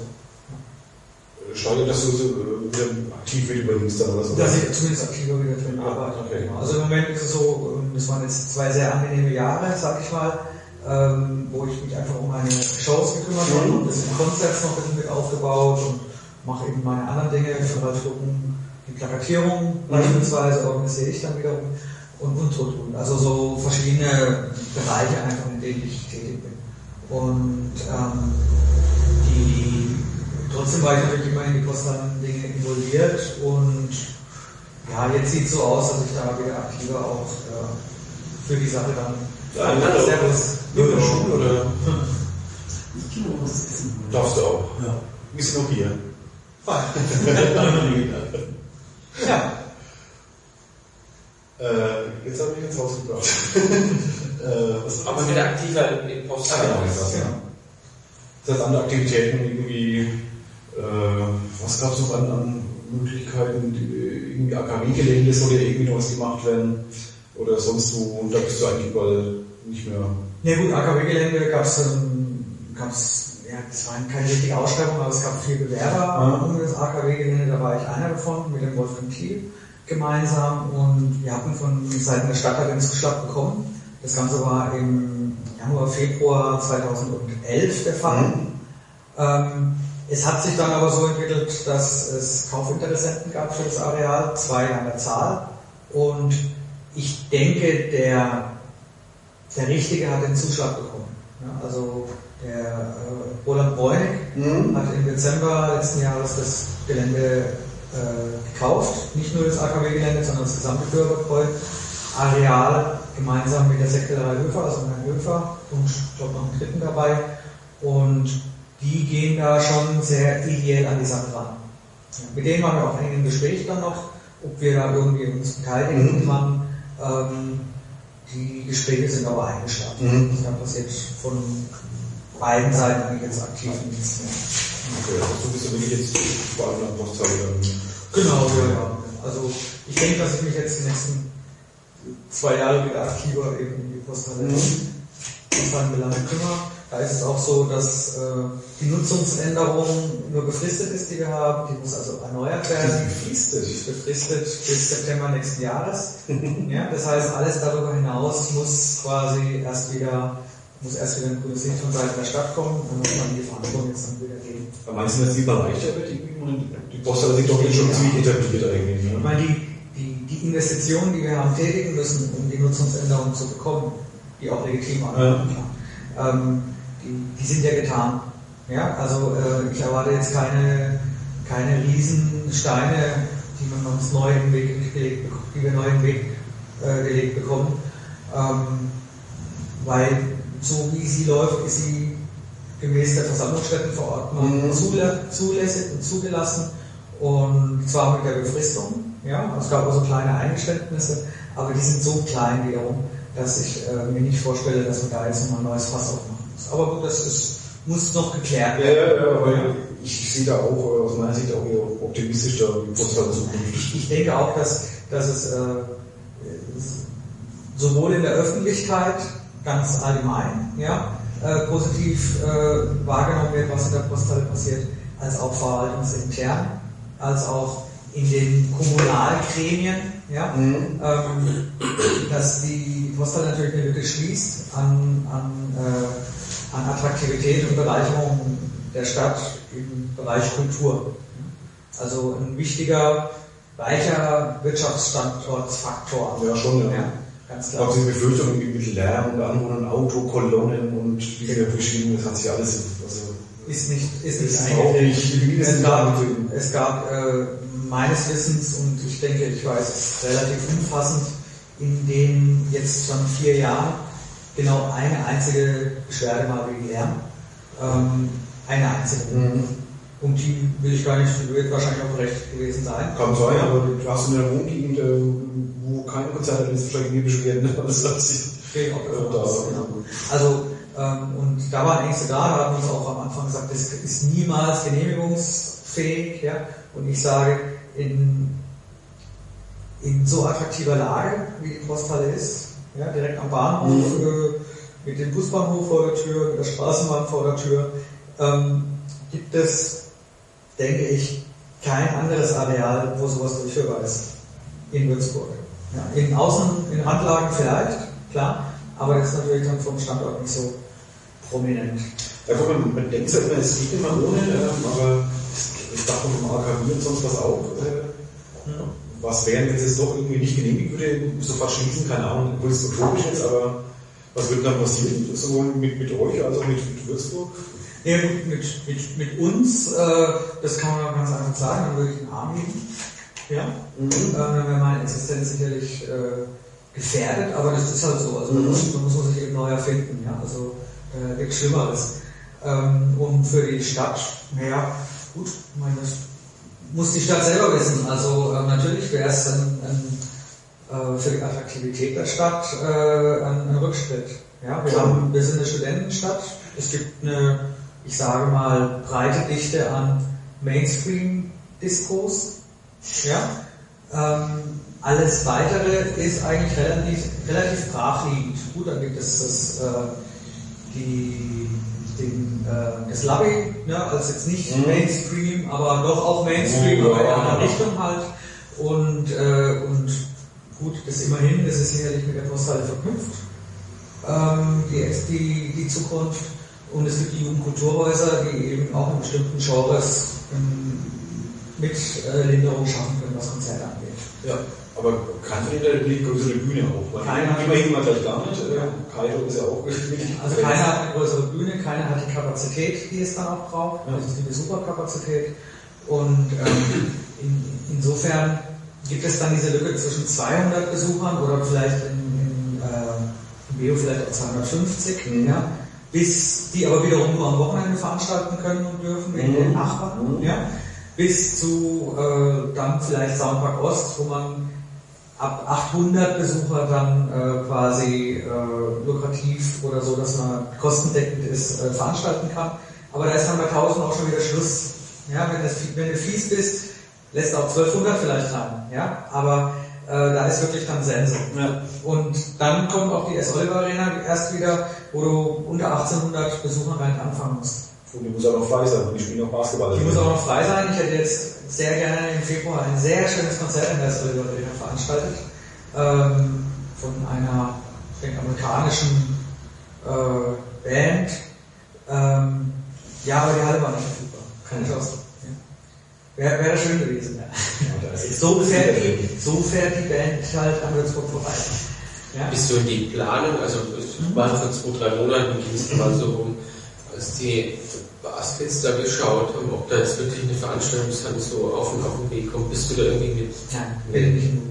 Steigert, dass du so äh, wieder aktiv mit übernimmst dann oder so? Dass ich zumindest aktiver wieder drin Ah, arbeite. okay. Also im Moment ist es so, ähm, das waren jetzt zwei sehr angenehme Jahre, sag ich mal, ähm, wo ich mich einfach um meine Shows gekümmert habe Mhm. und das Konzert noch ein bisschen mit aufgebaut und mache eben meine anderen Dinge für Ralf Drucken, die Plakatierung Mhm. beispielsweise organisiere ich dann wiederum und und und und. Also so verschiedene Bereiche einfach, in denen ich tätig bin. Und ähm, die trotzdem war ich natürlich immer in die Postalen-Dinge involviert und ja, jetzt sieht es so aus, dass ich da wieder aktiver auch äh, für die Sache dann. Ja, ja, Servus. Nur in der Schule oder? Ich kann auch was essen. Darfst du auch. Ja. Wir sind noch hier. Fein. ja, Äh, jetzt habe ich jetzt rausgebracht. äh, was Aber wieder aktiver in den Post. Ah, genau, das genau. Das heißt, andere Aktivitäten irgendwie, äh, was gab es noch an, an Möglichkeiten, die, irgendwie AKW-Gelände soll ja irgendwie noch was gemacht werden oder sonst wo, da bist du eigentlich überall nicht mehr. Ja gut, AKW-Gelände gab es, gab's, ja, das war keine richtige Ausschreibung, aber es gab vier Bewerber Mhm. um das AKW-Gelände, da war ich einer davon mit dem Wolfgang Thiel gemeinsam und wir hatten von Seiten der Stadt halt den Zuschlag bekommen. Das Ganze war im Januar, Februar 2011 der Fall. Mhm. Ähm, es hat sich dann aber so entwickelt, dass es Kaufinteressenten gab für das Areal, zwei an der Zahl. Und ich denke, der, der Richtige hat den Zuschlag bekommen. Ja, also der äh, Roland Bräunig Mhm. hat im Dezember letzten Jahres das Gelände äh, gekauft. Nicht nur das AKW-Gelände, sondern das gesamte Bürgerbetreu-Areal gemeinsam mit der Sekretärin Höfer, also mit Herrn Höfer und ich glaube noch einen dritten dabei. Und die gehen da schon sehr ideell an die Sache ran. Mit denen waren wir auch eng im Gespräch dann noch, ob wir da irgendwie uns beteiligen Mhm. kann. Ähm, die Gespräche sind aber eingeschlafen. Mhm. Da passiert von beiden Seiten eigentlich jetzt aktiv nichts mehr. Okay, also du bist ja wirklich jetzt vor allem Postteil dann. Genau, ja, ja. Also ich denke, dass ich mich jetzt die nächsten zwei Jahre wieder aktiver eben um die Posthalle Mhm. Posthallenbelange kümmere. Da ist es auch so, dass äh, die Nutzungsänderung nur befristet ist, die wir haben. Die muss also erneuert werden. befristet. Befristet bis September nächsten Jahres. ja, das heißt, alles darüber hinaus muss quasi erst wieder muss erst wieder ein Licht von Seiten der Stadt kommen und dann muss man die Verantwortung jetzt dann wieder geben. Aber meinst du, dass die Bereiche wird? Die Post hat sich doch jetzt schon ziemlich etabliert eigentlich. Ich Ne? meine, die, die, die Investitionen, die wir haben tätigen müssen, um die Nutzungsänderung zu bekommen, die auch legitim waren, ähm, die, die sind ja getan. Ja, also äh, ich erwarte jetzt keine, keine Riesensteine, die man uns neu in den Weg gelegt, bek- die wir neu in den Weg äh, gelegt bekommen. Ähm, weil so wie sie läuft, ist sie gemäß der Versammlungsstättenverordnung Mhm. zulässig und zugelassen und zwar mit der Befristung. Ja, es gab also kleine Eingeständnisse, aber die sind so klein wiederum, dass ich äh, mir nicht vorstelle, dass man da jetzt nochmal ein neues Fass aufmachen muss. Aber gut, das ist, muss noch geklärt Ja, werden. ja, ja, aber ich sehe da auch äh, aus meiner Sicht auch eher optimistisch da die Post in Zukunft. Ich, denke auch, dass, dass es, äh, es sowohl in der Öffentlichkeit ganz allgemein ja, äh, positiv äh, wahrgenommen wird, was in der Posthalle passiert, als auch verwaltungsintern, als auch in den Kommunalgremien, ja, Mhm. ähm, dass die Posthalle natürlich eine Lücke schließt an, an, äh, an Attraktivität und Bereicherung der Stadt im Bereich Kultur. Also ein wichtiger, reicher Wirtschaftsstandortfaktor. Ja, schon, ja. Ja, ganz klar. glaube, diese Befürchtung irgendwie mit Lärm und Anwohnern, Autokolonnen und wie sie da beschrieben, das hat sich alles, also, Ist nicht, ist nicht ist auch nicht- Es gab, es gab äh, meines Wissens, und ich denke, ich weiß es relativ umfassend, in den jetzt schon vier Jahren genau eine einzige Beschwerde mal wegen Lärm. Ähm, eine einzige. Und die will ich gar nicht, wird wahrscheinlich auch recht gewesen sein. kann sein, aber du hast in einer Wohngegend, kein Konzert ist, wahrscheinlich nie Beschwerden, das hat sich, Gehe ich auch davon Da- genau. Also, ähm, und da waren Ängste da, da haben wir uns auch am Anfang gesagt, das ist niemals genehmigungsfähig, ja. Und ich sage, in, in so attraktiver Lage, wie die Posthalle ist, ja, direkt am Bahnhof, äh, mit dem Busbahnhof vor der Tür, mit der Straßenbahn vor der Tür, ähm, gibt es, denke ich, kein anderes Areal, wo sowas durchführbar ist in Würzburg. Ja, in Außen, in Randlagen vielleicht, klar, aber das ist natürlich dann vom Standort nicht so prominent. Ja, guck mal, man denkt ja immer, es geht immer ohne, ähm, aber ich dachte vom AKW und sonst was auch. Äh, was wären, wenn es jetzt doch irgendwie nicht genehmigt würde, sofort schließen, keine Ahnung, obwohl es utopisch ist, aber was wird dann passieren? Sowohl mit, mit euch als auch mit, mit Würzburg? Ja, gut, mit, mit, mit uns, äh, das kann man ganz einfach sagen, dann würde ich den Arm heben. Ja. Äh, dann wäre meine Existenz sicherlich äh, gefährdet, aber das ist halt so. Also muss, da muss man sich eben neu erfinden. Ja. Also äh, nichts Schlimmeres. Ähm, und für die Stadt, naja, gut, meine, das muss die Stadt selber wissen. Also äh, natürlich wäre es ein, ein, äh, für die Attraktivität der Stadt äh, ein, ein Rückschritt. Ja, wir, haben, wir sind eine Studentenstadt. Es gibt eine, ich sage mal, breite Dichte an Mainstream-Diskos. Ja? Ähm, alles weitere ist eigentlich relativ, relativ brachliegend. Gut, dann gibt es das, äh, die, den, äh, das Lobby, ne, als jetzt nicht Mainstream, aber doch auch Mainstream, Ja. aber in einer Richtung halt. Und, äh, und gut, das immerhin, das ist sicherlich mit der Posthalle verknüpft, ähm, die, die, die Zukunft. Und es gibt die Jugendkulturhäuser, die eben auch in bestimmten Genres ähm, mit äh, Linderung schaffen können, was Konzerte angeht. Ja. Aber hat eine größere Bühne auch. Keiner. Immerhin mal gleich gar nicht. Äh, Kaito ist ja auch wirklich. Also keiner hat eine größere Bühne, keiner hat die Kapazität, die es dann auch braucht, also die Besucherkapazität. Und ähm, in, insofern gibt es dann diese Lücke zwischen 200 Besuchern oder vielleicht äh, im Beo vielleicht auch 250, Mhm. ja, bis die aber wiederum nur am Wochenende veranstalten können und dürfen, in den Nachbarn, ja, bis zu äh, dann vielleicht Soundpark Ost, wo man ab 800 Besucher dann äh, quasi äh, lukrativ oder so, dass man kostendeckend ist, äh, veranstalten kann. Aber da ist dann bei 1000 auch schon wieder Schluss. Ja, wenn, das, wenn du fies bist, lässt auch 1200 vielleicht rein. Ja, aber äh, da ist wirklich dann Sense. Ja. Und dann kommt auch die S-Oliver Arena erst wieder, wo du unter 1800 Besuchern rein anfangen musst. Und die muss auch noch frei sein. Die spielen auch Basketball. Die muss auch noch frei sein. Ich hätte jetzt sehr gerne im Februar ein sehr schönes Konzert in der Arena veranstaltet. Ähm, von einer, ich denke, amerikanischen äh, Band. Ähm, ja, aber die Halle war nicht verfügbar. Keine Chance. Ja. Wäre wär schön gewesen. Ja. Ja, So fährt, die, so fährt die Band halt an Würzburg vorbei. Ja. Bist du in die Planung, also es war vor zwei, drei Monaten ging es mal so rum, als die Baskets da geschaut haben, ob da jetzt wirklich eine Veranstaltungshalle so auf den, auf den Weg kommt. Bist du da irgendwie mit? Nein, nicht in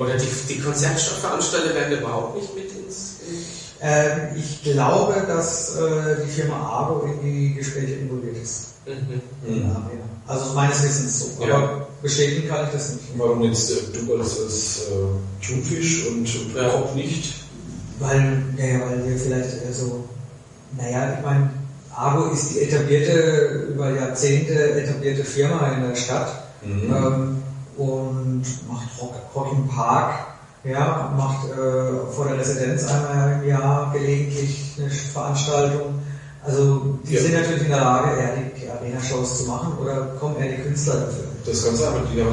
Oder die, die Konzertveranstalter werden überhaupt nicht mit ins... in- ähm, Ich glaube, dass äh, die Firma Argo in die Gespräche involviert ist. Mhm. Ja, ja. Also meines Wissens so. Aber Ja. bestätigen kann ich das nicht. Warum jetzt äh, du als, als äh, Thunfisch und, und Ja. Kopf nicht? Weil, ja, weil wir vielleicht äh, so, naja, ich meine, Argo ist die etablierte, über Jahrzehnte etablierte Firma in der Stadt Mhm. ähm, und macht Rock, Rock im Park, ja, macht äh, vor der Residenz einmal im Jahr gelegentlich eine Veranstaltung. Also die Ja. sind natürlich in der Lage, eher die, die Arena-Shows zu machen oder kommen eher die Künstler dafür. Das Ganze aber die äh,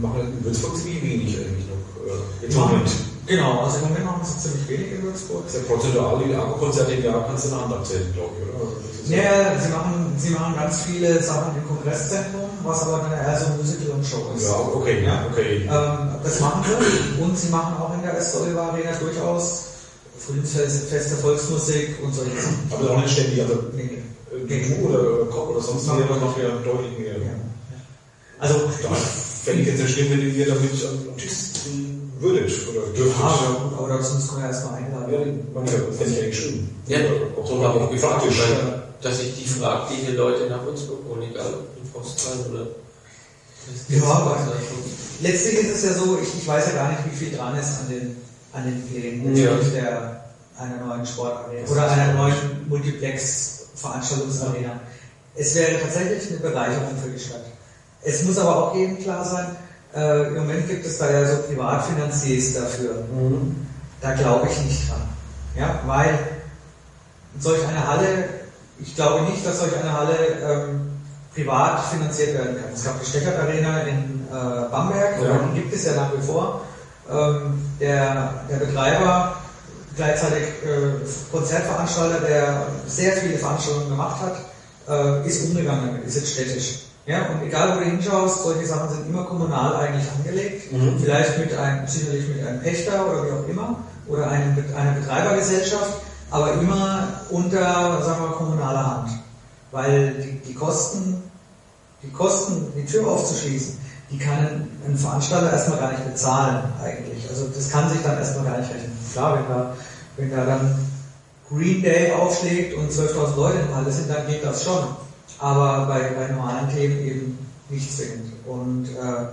machen in Würzburg ziemlich wenig eigentlich noch. Äh, im Moment. Genau, also im Moment machen sie ziemlich wenig in Würzburg. Ja prozentual, die Akku-Konzerte im Jahr kannst du in der Hand abzählen, glaube ich, oder? Ist Ja, sie machen, sie machen ganz viele Sachen im Kongresszentrum, was aber dann eher so ein Musical und Show ist. Ja, okay, Ja. okay. Ähm, das machen sie und sie machen auch in der Westoliver Arena durchaus Frühlingsfeste, Volksmusik und solche Sachen. Aber auch nicht ständig, also Nee, du oder Kopf oder sonst jemand noch ja deutlich mehr. ja. Also, Da fände ich jetzt nicht schlimm, wenn ihr damit am Tisch würdet oder dürftet. ja, aber, aber dazu muss man ja erstmal Ja, einladen. man ja, fände ich eigentlich schön. Ja, so habe ich gefragt, weil, dass ich die frage, die hier Leute nach Würzburg wohnen, egal ob in Postrein oder... Ja, aber- Letztlich ist es ja so, ich, ich weiß ja gar nicht, wie viel dran ist an den, an den Plänen Ja. der, einer neuen Sportarena oder einer neuen Multiplex-Veranstaltungsarena. Es wäre tatsächlich eine Bereicherung für die Stadt. Es muss aber auch jedem klar sein, äh, im Moment gibt es da ja so Privatfinanziers dafür. Da glaube ich nicht dran. Ja, weil solch eine Halle, ich glaube nicht, dass solch eine Halle ähm, privat finanziert werden kann. Es gab die Steckert Arena in äh, Bamberg, Ja. die gibt es ja nach wie vor. Ähm, der, der Betreiber, gleichzeitig äh, Konzertveranstalter, der sehr viele Veranstaltungen gemacht hat, äh, ist umgegangen damit, ist jetzt städtisch. Ja, und egal wo du hinschaust, solche Sachen sind immer kommunal eigentlich angelegt. Vielleicht mit einem, sicherlich mit einem Pächter oder wie auch immer, oder einem, Bet- einer Betreibergesellschaft, aber immer unter, sagen wir, kommunaler Hand. Weil die, die Kosten, die Kosten, die Tür aufzuschließen, die kann ein, Veranstalter erstmal gar nicht bezahlen, eigentlich. Also das kann sich dann erstmal gar nicht rechnen. Klar, wenn da, wenn da dann Green Day aufschlägt und 12.000 Leute der Halle sind, dann geht das schon. Aber bei, bei normalen Themen eben nicht zwingend. Und äh,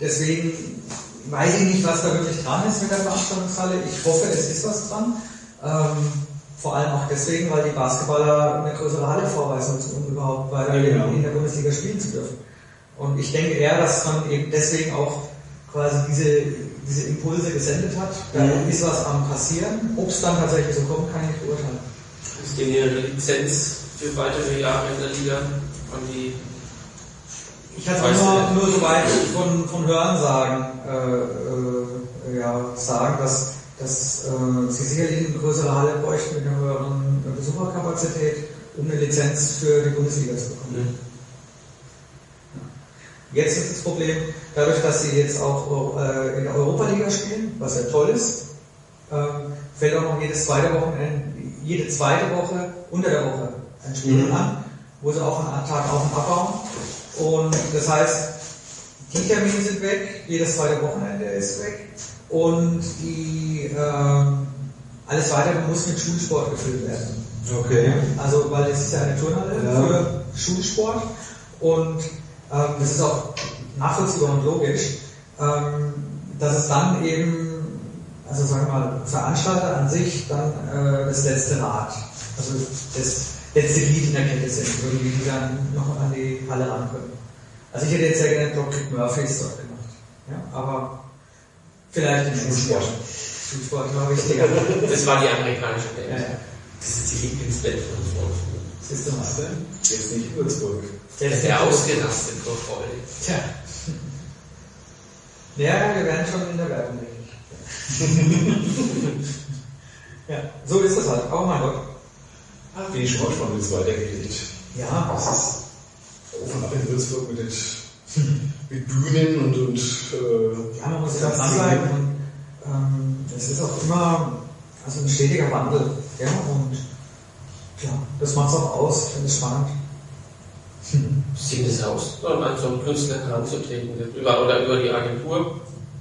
deswegen weiß ich nicht, was da wirklich dran ist mit der Veranstaltungshalle. Ich hoffe, es ist was dran. Ähm, vor allem auch deswegen, weil die Basketballer eine größere Halle vorweisen müssen, um überhaupt weiter Ja, genau. in der Bundesliga spielen zu dürfen. Und ich denke eher, dass man eben deswegen auch quasi diese, diese Impulse gesendet hat. Da Mhm. ist was am passieren. Ob es dann tatsächlich so kommt, kann ich nicht beurteilen. Ist denn ihre Lizenz für weitere Jahre in der Liga an die... Ich es nur, nur so weit von, von Hörensagen äh, äh, ja, sagen, dass, dass äh, sie sicherlich eine größere Halle bräuchten mit einer höheren Besucherkapazität, um eine Lizenz für die Bundesliga zu bekommen. Jetzt ist das Problem, dadurch, dass sie jetzt auch äh, in der Europa-Liga spielen, was ja toll ist, ähm, fällt auch noch jedes zweite Wochenende, jede zweite Woche unter der Woche ein Spiel Mhm. an, wo sie auch einen Tag auf und abbauen. Und das heißt, die Termine sind weg, jedes zweite Wochenende ist weg und die ähm, alles weitere muss mit Schulsport gefüllt werden. Okay. Also, weil das ist ja eine Turnhalle Ja. für Schulsport und ähm, das ist auch nachvollziehbar und logisch, ähm, dass es dann eben, also sagen wir mal, Veranstalter an sich dann äh, das letzte Rad, also das letzte Glied in der Kette sind, irgendwie, die dann noch an die Halle rankommen. Also ich hätte jetzt sehr gerne Dr. Murphys dort gemacht. Ja, aber vielleicht im Jahr. Schulsport war wichtiger. Das war die amerikanische ja, Band. ja. Das ist die Lieblingsband von uns. Siehst du mal. Jetzt nicht Würzburg. Der ist ja ausgerastet vor Freude. Tja. Ja, wir werden schon in der Werbung, denke ich. ja, so ist das halt. Oh mein Gott. Ah, bin ich schon mal gespannt, wie es weitergeht. Ja, Das ist auf und ab in Würzburg mit, den, mit Bühnen und, und äh, Ja, man muss ja dranbleiben und ähm, es ist auch immer also ein stetiger Wandel. Ja, und ja, das macht es auch aus, ich finde es spannend. Sieht es aus, um an so einen Künstler heranzutreten? Über, oder über die Agentur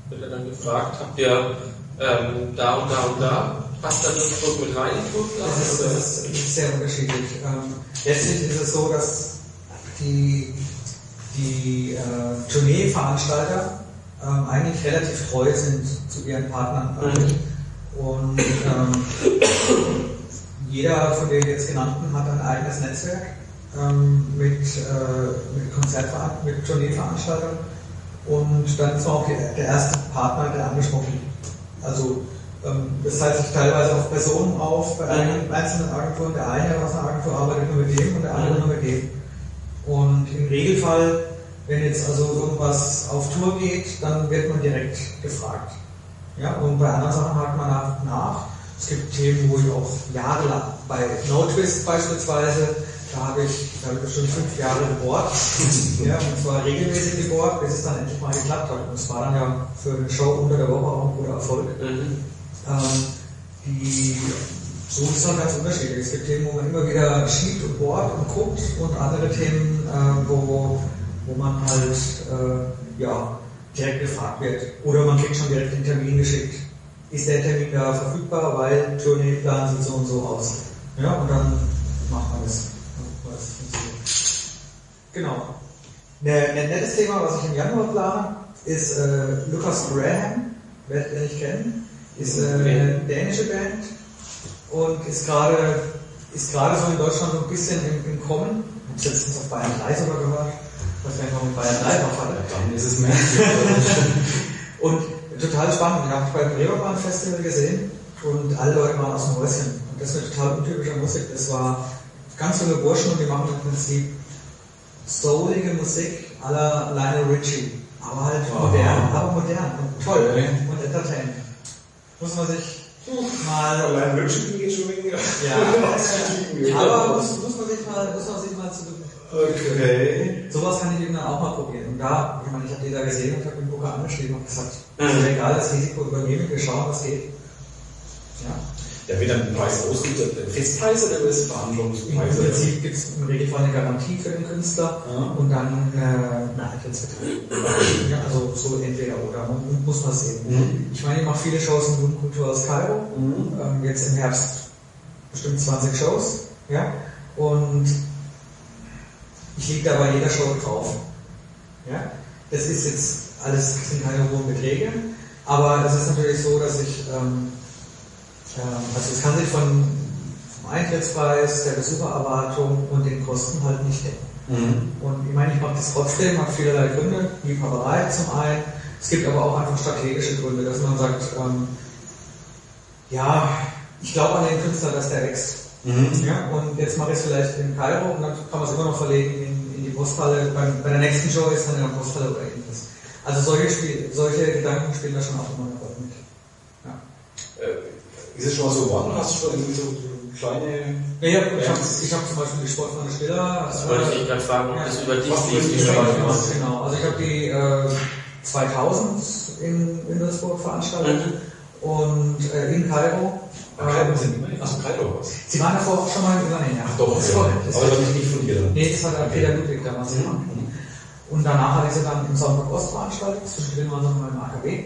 wird er dann gefragt, habt ihr ähm, da und da und da? Passt da Würzburg mit rein in? Das ist, oder? das ist sehr unterschiedlich. Ähm, letztlich ist es so, dass die, die äh, Tourneeveranstalter ähm, eigentlich relativ treu sind zu ihren Partnern. Und ähm, jeder von den jetzt genannten hat ein eigenes Netzwerk ähm, mit, äh, mit Konzertveranstaltern, mit Tourneeveranstaltern. Und dann ist man auch der der erste Partner, der angesprochen wird. Also das teilt sich teilweise auf Personen auf bei einigen einzelnen Agenturen. Der eine aus einer Agentur arbeitet nur mit dem und der andere nur mit dem. Und im Regelfall, wenn jetzt also irgendwas auf Tour geht, dann wird man direkt gefragt. Ja, und bei anderen Sachen hakt man nach. nach. Es gibt Themen, wo ich auch jahrelang, bei No Twist beispielsweise, da habe ich, da habe ich bestimmt fünf Jahre gebohrt. ja, und zwar regelmäßig gebohrt, bis es dann endlich mal geklappt hat. Und es war dann ja für eine Show unter der Woche auch ein guter Erfolg. Mhm. Ähm, die, so ist dann ganz unterschiedlich. Es gibt Themen, wo man immer wieder schiebt und bohrt und guckt und andere Themen, äh, wo, wo man halt äh, ja, direkt gefragt wird. Oder man kriegt schon direkt den Termin geschickt. Ist der Termin da verfügbar, weil Tourneeplan sieht so und so aus. Ja, und dann macht man das. Genau. Ein ein nettes Thema, was ich im Januar plane, ist äh, Lucas Graham, werdet ihr nicht kennen, ist äh, eine dänische Band und ist gerade ist gerade so in Deutschland so ein bisschen im, im Kommen. Ich habe letztens auf Bayern 3 sogar gehört, was wir noch mit Bayern 3 drauf hatte. dann ist es mehr. Und total spannend. Den habe ich beim Reeperbahn Festival gesehen und alle Leute waren aus dem Häuschen. Und das ist eine total untypische Musik. Das war ganz junge Burschen und die machen im Prinzip soulige Musik la Lionel Richie. Aber halt modern, aber modern und toll und entertainend. Muss man sich mal Allein Wünschen geht schon weniger. ja, aber muss, muss man sich mal, muss man sich mal zu Okay. Sowas kann ich eben dann auch mal probieren. Und da, ich meine, ich habe die da gesehen und habe den Booker angeschrieben und gesagt, ist mir egal, das Risiko übernehmen, wir schauen, was geht. Ja. Da wird dann ein Preis ausgesucht, ein Festpreis oder ist es Im? Prinzip gibt es im Regelfall eine Garantie für den Künstler Ja. und dann äh, eine Eintrittsbetrag. Ja, also so entweder oder, man muss man sehen. Mhm. Ich meine, ich mache viele Shows in Jugendkultur aus Kairo, ähm, jetzt im Herbst bestimmt 20 Shows, ja, und ich liege da bei jeder Show drauf. Ja? Das ist jetzt alles, sind keine hohen Beträge, aber es ist natürlich so, dass ich, ähm, also es kann sich von, vom Eintrittspreis, der Besuchererwartung und den Kosten halt nicht decken. Mhm. Und ich meine, ich mache das trotzdem, hat vielerlei Gründe, Liebhaberei zum einen. Es gibt aber auch einfach strategische Gründe, dass man sagt, ähm, ja, ich glaube an den Künstler, dass der wächst. Mhm. Ja, und jetzt mache ich es vielleicht in Kairo und dann kann man es immer noch verlegen in, in die Posthalle. Bei, bei der nächsten Show ist dann in der Posthalle oder ähnliches. Also solche, Spiel, solche Gedanken spielen da schon auch immer eine Rolle Ist es schon mal so geworden? Hast du schon irgendwie so kleine... Ja, ja, ich habe ich hab zum Beispiel die Sportfreunde Stiller. Das wollte ich gerade fragen, ob Ja. das über dich lief. die. Sport? Genau, also ich habe die äh, 2000 in, in Würzburg veranstaltet und äh, in Kairo. Kairo Ähm, sind immer Achso, Kairo was. Sie waren davor auch schon mal in Iranien, ja. Ach doch, das ja. korrekt. Das Aber ist das habe ich nicht von dir dann. Nee, das war der Peter Ludwig damals gemacht. Und danach hatte ich sie dann im Sonntag Ost veranstaltet, zwischendrin waren sie noch mal im AKW,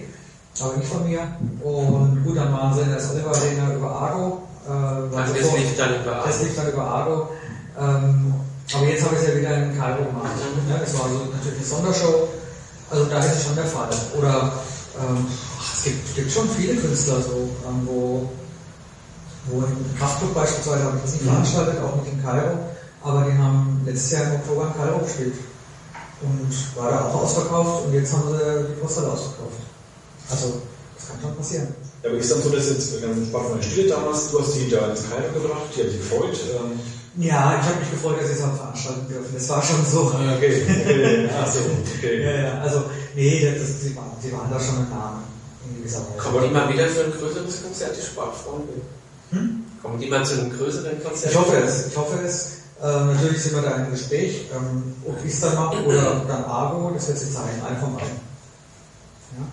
aber nicht von mir. Und gut, dann waren sie der Oliver Arena über Argo. Äh, waren Also das lief dann über das lief dann über Argo. Ähm, aber jetzt habe ich es ja wieder in Kairo gemacht. Ja, das war so natürlich eine Sondershow. Also da ist es schon der Fall. Oder ähm, ach, es gibt, gibt schon viele Künstler, so, ähm, wo, wo im Kraftclub beispielsweise habe ich das nicht veranstaltet, auch nicht in Kairo, aber die haben letztes Jahr im Oktober in Kairo gespielt. Und war da auch ausverkauft und jetzt haben sie die Postal ausverkauft. Also, das kann schon passieren. Ja, aber ist dann so, dass jetzt ähm, der Stille damals, du hast die da ins Kairo gebracht, die hat sich gefreut. Ähm, Ja, ich habe mich gefreut, dass sie es haben veranstalten dürfen. Das war schon so. okay, okay, ach so, okay. Ja, ja, also, nee, das, das, sie, waren, sie waren da schon im Namen. In gewisser Weise. Kommen die mal wieder für ein größeres Konzert, die Sportfreunde? Kommen die mal zu einem größeren Konzert? Ich hoffe es, ich hoffe es. Äh, natürlich sind wir da im Gespräch, ähm, ob ich es dann mache oder dann Argo, das wird sich zeigen, von beiden. Ja?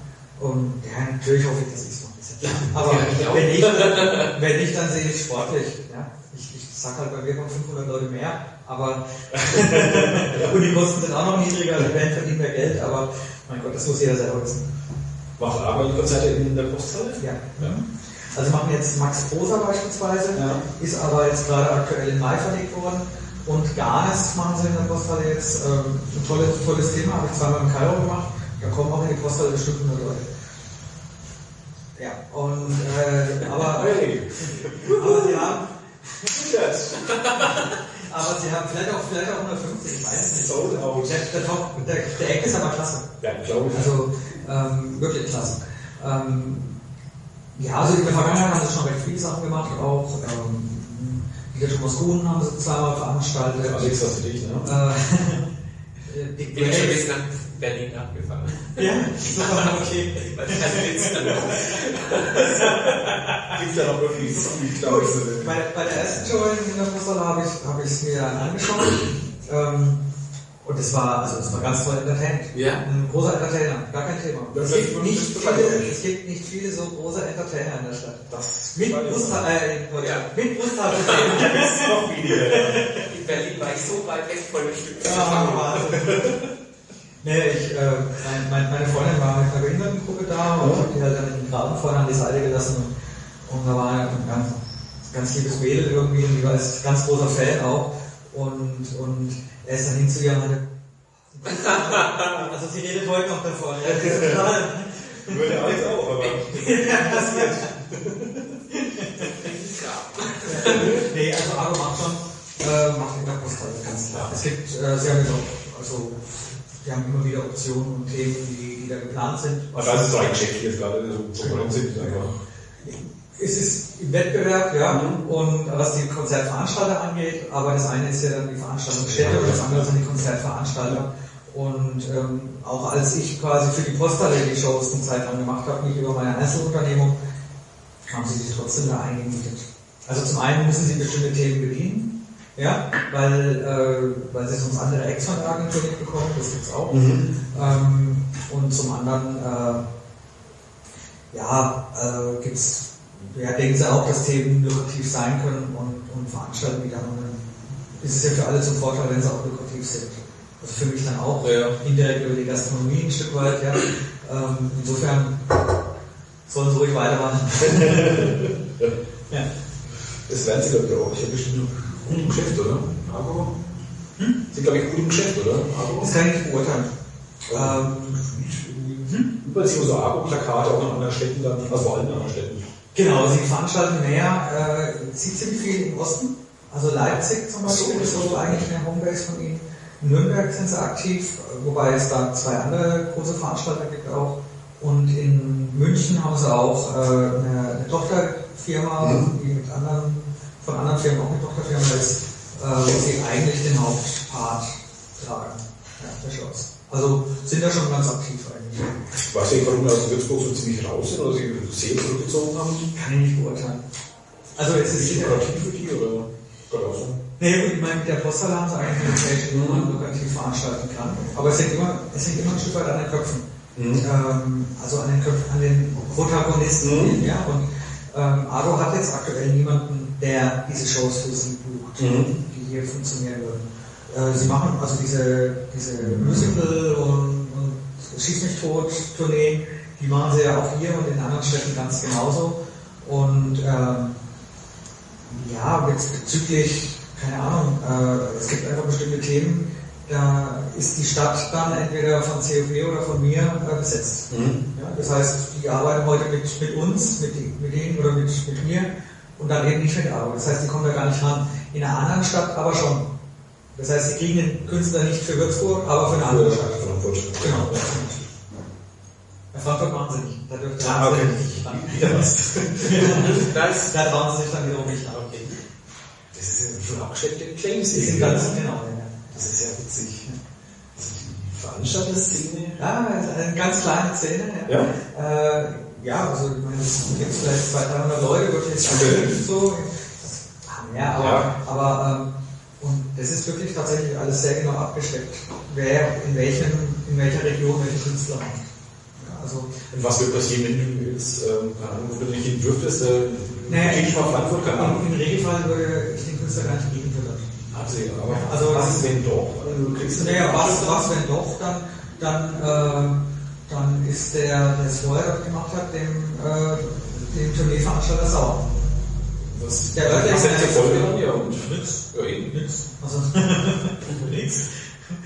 Und ja, natürlich hoffe ich, dass ich es ist ja klar. Aber Ja, wenn, nicht, dann, wenn nicht, dann sehe ich sportlich. Ja? Ich, ich sag halt, bei mir kommen 500 Leute mehr, aber und die Kosten sind auch noch niedriger, die Band verdient mehr Geld, aber mein Gott, das muss jeder selber wissen. Macht aber die Konzerte in der Posthalle? Ja. Ja. Also machen jetzt Max Prosa beispielsweise, Ja. ist aber jetzt gerade aktuell in Mai verlegt worden. Und Garnes machen sie in der Posthalle jetzt ähm, ein tolles, tolles Thema, habe ich zweimal im Kairo gemacht. Da kommen auch in die Posthalle bestimmt 100 Leute. Ja, und äh, aber, Hey, aber sie haben das. aber sie haben vielleicht auch vielleicht auch 150, ich weiß es nicht. Sold out. Der, der, Top- der, der Eck ist aber klasse. Ja, glaube ich. Also ähm, wirklich klasse. Ähm, ja, also in der Vergangenheit haben sie schon recht viele Sachen gemacht, auch ähm, der Thomas Kuhn haben sie zweimal veranstaltet. Alex, das für dich, ne? Äh, Dick Bin Berlin abgefahren. Ja, super, okay. Was ist das jetzt? Gibt ja noch irgendwie viel, glaube ich. so. Bei, bei der ersten Show in der Fußball habe ich habe ich es mir dann angeschaut. Ähm, und es war, also es war ganz toll entertained. Ja. Ein großer Entertainer, gar kein Thema. Das es, gibt nicht viele, es gibt nicht viele so große Entertainer in der Stadt. Das Mit Brusthaar, äh. Ja. mit Brusthaar. noch weniger. In Berlin war ich so weit weg von dem Stück. Ja, Wahnsinn. Nee, ich, äh, mein, mein, meine Freundin war mit einer Behindertengruppe da und hab die halt dann in den Graben vorne an die Seite gelassen und, und da war ein ganz, ganz liebes Mädel irgendwie und die war jetzt ganz großer Fan auch und, und er ist dann hin zu ihr und hatte also sie redet heute noch davon. Ja, das Würde Alex auch, aber. nee, also Argo macht schon, äh, macht in der Posthalle, ganz klar. Es gibt, äh, sie haben jetzt auch, also, wir haben immer wieder Optionen und Themen, die, die da geplant sind. Aber das ist so ein Geschäft jetzt gerade, so Konkurrenz sind einfach. Es ist im Wettbewerb, ja, und was die Konzertveranstalter angeht, aber das eine ist ja dann die Veranstaltungsstätte und das andere sind die Konzertveranstalter. Und ähm, auch als ich quasi für die Posthalle die Shows eine Zeit lang gemacht habe, nicht über meine Einzelunternehmung, haben sie sich trotzdem da eingemietet. Also zum einen müssen sie bestimmte Themen bedienen, ja, weil, äh, weil sie sonst andere Acts von der Agentur nicht bekommen, das gibt's auch. Ähm, und zum anderen, äh, ja, äh, gibt's, ja, denken sie auch, dass Themen lukrativ sein können und, und veranstalten wieder. Dann ist es ja für alle zum Vorteil, wenn sie auch lukrativ sind. Also für mich dann auch Ja. indirekt über die Gastronomie ein Stück weit, ja. Ähm, insofern sollen sie ruhig weitermachen. ja. Das werden sie, glaube ich, auch. Ich habe bestimmt gut im Geschäft, oder? Abo? Sie, glaube ich, gut im Geschäft, oder? Abo? Das kann ich nicht beurteilen. Ähm, Überall sieht man so Abo-Plakate auch in anderen Städten dann, also vor allem in anderen Städten. Genau, sie veranstalten mehr, äh, sie ziemlich viel im Osten, also Leipzig zum Beispiel ist so eigentlich eine Homebase von ihnen. In Nürnberg sind sie aktiv, wobei es da zwei andere große Veranstalter gibt auch. Und in München haben sie auch äh, eine, eine Tochterfirma, die mit anderen, von anderen Firmen auch eine Tochterfirma ist, äh, wo sie eigentlich den Hauptpart tragen. Ja, der Shows. Also sind da schon ganz aktiv eigentlich. Weißt du, warum wir aus Würzburg so ziemlich raus sind oder sie sehr zurückgezogen haben? Kann ich nicht beurteilen. Also es Ist ist lukrativ für die oder gerade auch so? Nee, ich meine, mit der Posthalle haben sie eigentlich eine Location, wo man lukrativ veranstalten kann. Aber es hängt immer, es hängt immer ein Stück weit an den Köpfen. Ähm, also an den Köpfen, an den Protagonisten. Ja, und ähm, Ado hat jetzt aktuell niemanden, der diese Shows für sie bucht, die hier funktionieren würden. Äh, sie machen also diese, diese Musical und, und Schieß mich tot Tourneen, die machen sie ja auch hier und in anderen Städten ganz genauso. Und ähm, ja, bez- bezüglich, keine Ahnung, äh, es gibt einfach bestimmte Themen, da ist die Stadt dann entweder von COP oder von mir äh, besetzt. Ja, das heißt, die arbeiten heute mit, mit uns, mit, mit denen oder mit, mit mir und dann eben nicht mit Aro. Das heißt, die kommen da gar nicht ran. In einer anderen Stadt aber schon. Das heißt, sie kriegen den Künstler nicht für Würzburg, aber für eine andere Stadt. Frankfurt. Genau. Bei Frankfurt machen sie nicht. Da dürfen Ah, okay. sie nicht ran. Wieder was. Das, Da trauen sie sich dann wiederum nicht ran. Das ist ja schon abgesteckte Claims. Die sind ganz genau. Ja. Das ist ja witzig. Die Veranstalterszene. Ja, eine ganz kleine Szene. Ja. Äh, ja, also ich meine, es gibt vielleicht 200, 300 Leute, wirklich aktiv so. Ja, aber, Ja. aber ähm, und es ist wirklich tatsächlich alles sehr genau abgesteckt, wer in welchem, in welcher Region welche Künstler hat. Ja, also Und was wird passieren, wenn du jetzt, ähm, keine Ahnung, wo du nicht hin dürftest, äh, Naja, ich mal Frankfurt, keine Ahnung. im, Regelfall würde ich den Künstler gar nicht geben können. Absehen, aber Also- was ist wenn doch? Also, du kriegst Naja, was, was wenn doch, dann, dann, äh, dann ist der, der es vorher dort gemacht hat, dem, äh, dem Tourneeveranstalter sauer. Was, Der Leute ist so- dann? Ja, und nix. Ja, eben. Nix. Also, nix.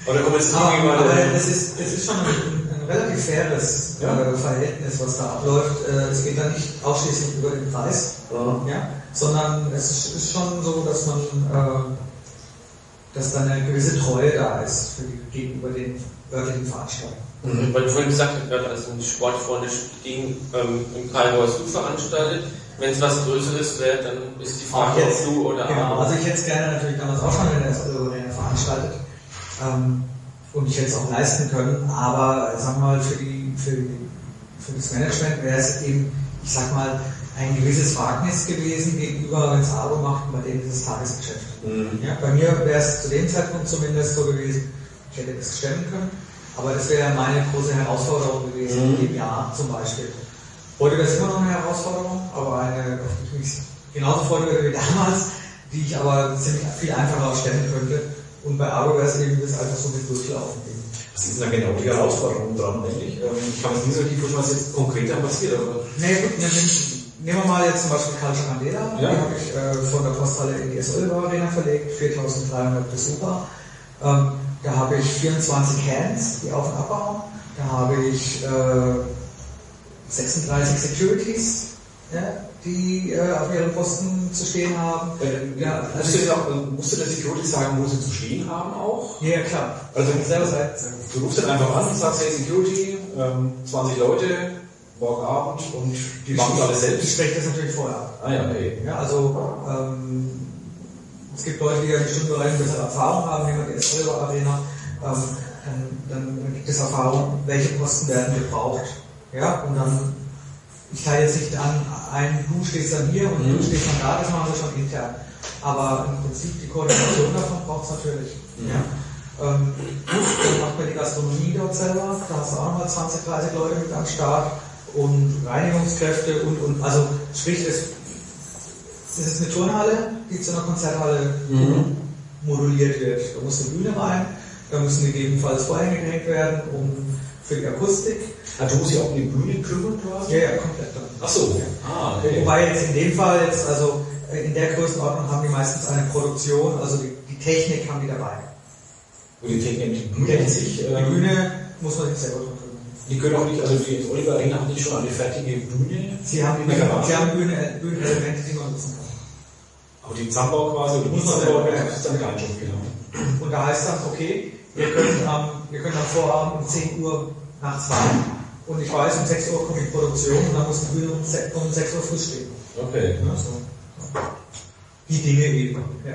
Da kommt jetzt Aber, irgendwie mal aber es ist, es ist schon ein, ein relativ faires Ja. äh, Verhältnis, was da abläuft. Äh, es geht da nicht ausschließlich über den Preis, Ja. ja, sondern es ist, schon so, dass man, äh, dass da eine gewisse Treue da ist für die, gegenüber den örtlichen Veranstaltern. Mhm. Weil du vorhin gesagt hast, gerade als ein sportfreundliches Ding ähm, im Karlsruher Zoo veranstaltet. Wenn es was Größeres wäre, dann ist die Frage, ob du oder genau. Aro. Also ich hätte es gerne natürlich damals auch schon in der Arena veranstaltet. Ähm, und ich hätte es auch leisten können, aber äh, sag mal, für, die, für, für das Management wäre es eben, ich sag mal, ein gewisses Wagnis gewesen gegenüber, wenn es Abo macht, bei denen ist es Tagesgeschäft. Mhm. Ja, bei mir wäre es zu dem Zeitpunkt zumindest so gewesen, ich hätte das stemmen können, aber das wäre meine große Herausforderung gewesen, Mhm. in dem Jahr zum Beispiel. Heute wäre es immer noch eine Herausforderung, aber eine, auf die ich mich genauso freuen würde wie damals, die ich aber ziemlich viel einfacher stemmen könnte. Und bei es eben das einfach so mit durchlaufen. Was ist denn da genau die Herausforderung dran, eigentlich? Ähm, Ich kann es nicht so tief vorstellen, was jetzt konkreter passiert, aber. Nee, gut, nehmen, wir mal jetzt zum Beispiel Karl Candela, Ja. die habe ich äh, von der Posthalle in die S-Oliver Arena verlegt, 4300 Besucher. Ähm, da habe ich 24 Hands, die auf und abbauen. Da habe ich äh, 36 Securities, ja, die äh, auf ihren Posten zu stehen haben. Äh, Ja, musst, also du denn auch, äh, musst du der Security sagen, wo sie zu stehen haben auch? Ja, klar. Also. Du rufst dann einfach an und sagst, hey Security, ähm, 20 Leute, morgen Abend und die machen alles Ich selbst. spreche das natürlich vorher ab. Ah ja, okay. Ja, also ähm, es gibt Leute, die ja in bestimmten Bereichen bessere Erfahrung haben, wir die S-Oliver Arena, ähm, dann, dann gibt es Erfahrung, welche Posten werden gebraucht. Ja, und dann, ich teile jetzt nicht an, ein, du stehst dann hier und du stehst dann da, das machen wir schon intern. Aber im Prinzip die Koordination davon braucht es natürlich. Ja. Ähm, dann macht man die Gastronomie dort selber, da hast du auch nochmal 20, 30 Leute mit am Start und Reinigungskräfte und, und also sprich, es, es ist eine Turnhalle, die zu einer Konzerthalle moduliert wird. Da muss eine Bühne rein, da müssen gegebenenfalls Vorhänge gehängt werden, um für die Akustik. Ah, du musst dich auch um die Bühne kümmern quasi? Ja, ja, komplett dann. Ach so. Ah, okay. Wobei jetzt in dem Fall jetzt, also äh, in der Größenordnung haben die meistens eine Produktion, also die, die Technik haben die dabei. Und die Technik, die Bühne an sich, Die ähm, Bühne muss man sich selber drum kümmern. die können auch nicht, also die Oliver Arena hat nicht schon eine fertige Bühne. Sie haben, der Garage. sie haben Bühne, Bühnenelemente, die man nutzen kann. Aber die Zusammenbau quasi, oder die Muss man selber, ist dann dein Job, genau. Und da heißt dann, okay, wir können am, wir können am Vorabend um 10 Uhr nachts rein und ich weiß, um 6 Uhr kommt die Produktion und dann muss die Bühne um 6, um 6 Uhr früh stehen. Okay. Ja, so. Die Dinge eben. Ja.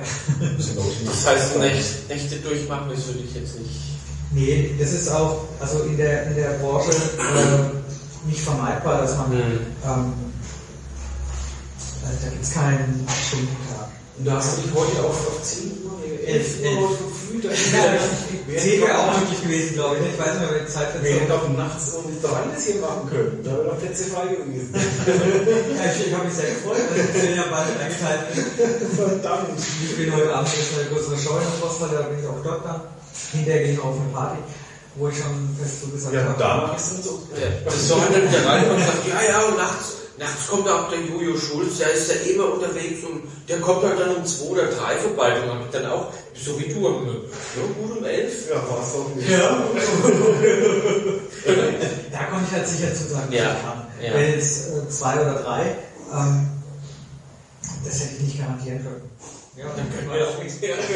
Das heißt, Nächte, Nächte durchmachen ist für dich jetzt nicht. Nee, das ist auch, also in der, in der Branche äh, nicht vermeidbar, dass man, Mhm. ähm, äh, da gibt es keinen Stundentag. Und da hast du dich heute auf, auf 10 Uhr, nee, 11 Elf, Uhr. Ja, 10 wäre auch möglich gewesen, glaube ich. Ich weiß nicht, ob die Zeit Wir hätten auch nachts um 3 das hier machen können. Da wäre noch Plätze frei gewesen. Ich, ich habe mich sehr gefreut, dass ich bin ja bald eingeteilt. Verdammt. Ich bin heute Abend jetzt eine größere Show in der da bin ich auch dort dann. Hinterher gehe ich auf eine Party, wo ich schon fest zugesagt Ja, habe. so. Ja, das ist so einer, der reinkommt und sagt, ja, ja, und nachts, nachts kommt auch der Jojo Schulz, der ist ja immer unterwegs und der kommt halt dann um zwei oder drei vorbei. Und hab ich dann auch, so wie du, um, ja, gut um elf. Ja, war es doch nicht. Ja. da konnte ich halt sicher zusagen, dass Ja, ich kann. ja. Wenn jetzt äh, zwei oder drei, ähm, das hätte ich nicht garantieren können. Ja, dann können wir auch nichts mehr.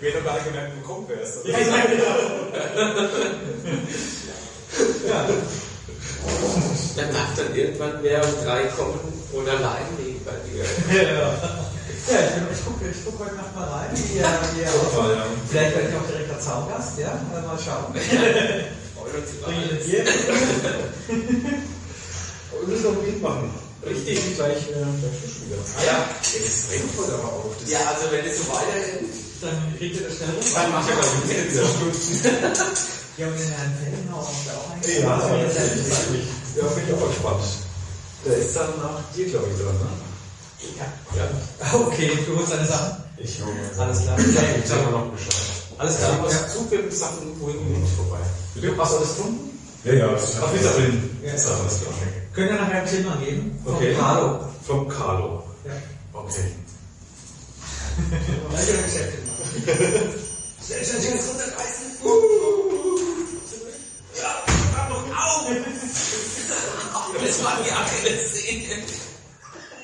Wir hätten doch gar nicht gemerkt, wo du kommen wärst. Ja, ja, genau. ja. Dann darf dann irgendwann wer um drei kommen und allein liegen bei dir. Ja, ja ich, bin, ich gucke ich guck heute Nacht mal rein. Wie, wie ja. Vielleicht werde ich auch direkt der Zaungast, ja? Mal schauen. Freuen wir müssen noch ein Bild machen. Richtig. Gleich, äh, wieder. Ja. Extrem voll aber auch. Das Ja, also wenn es so weitergeht, Dann kriegt ihr das schnell rum. Dann macht ja ein Bild wieder. Ja, und den Herrn Fellenhauer haben wir auch eigentlich. Ja, das ist eigentlich. Ja, bin ich auch gespannt. Der ist dann nach dir, glaube ich, dran, ne? Ja. Ja. Okay, du holst deine Sachen. Ich hole mir Alles klar. Ich sag mal noch Bescheid. Alles Ja, klar. was Ja. Zug wird Sachen wohin nicht vorbei. Du hast alles gefunden? Ja, ja. Wie gesagt, Ja. ist alles klar. Können wir nachher ein Thema geben? Vom Okay. Carlo. Vom Carlo. Ja. Okay. Weil ihr Geschäfte macht. Schnell, schnell, schnell, runterreißen. Das war die Achillessehne.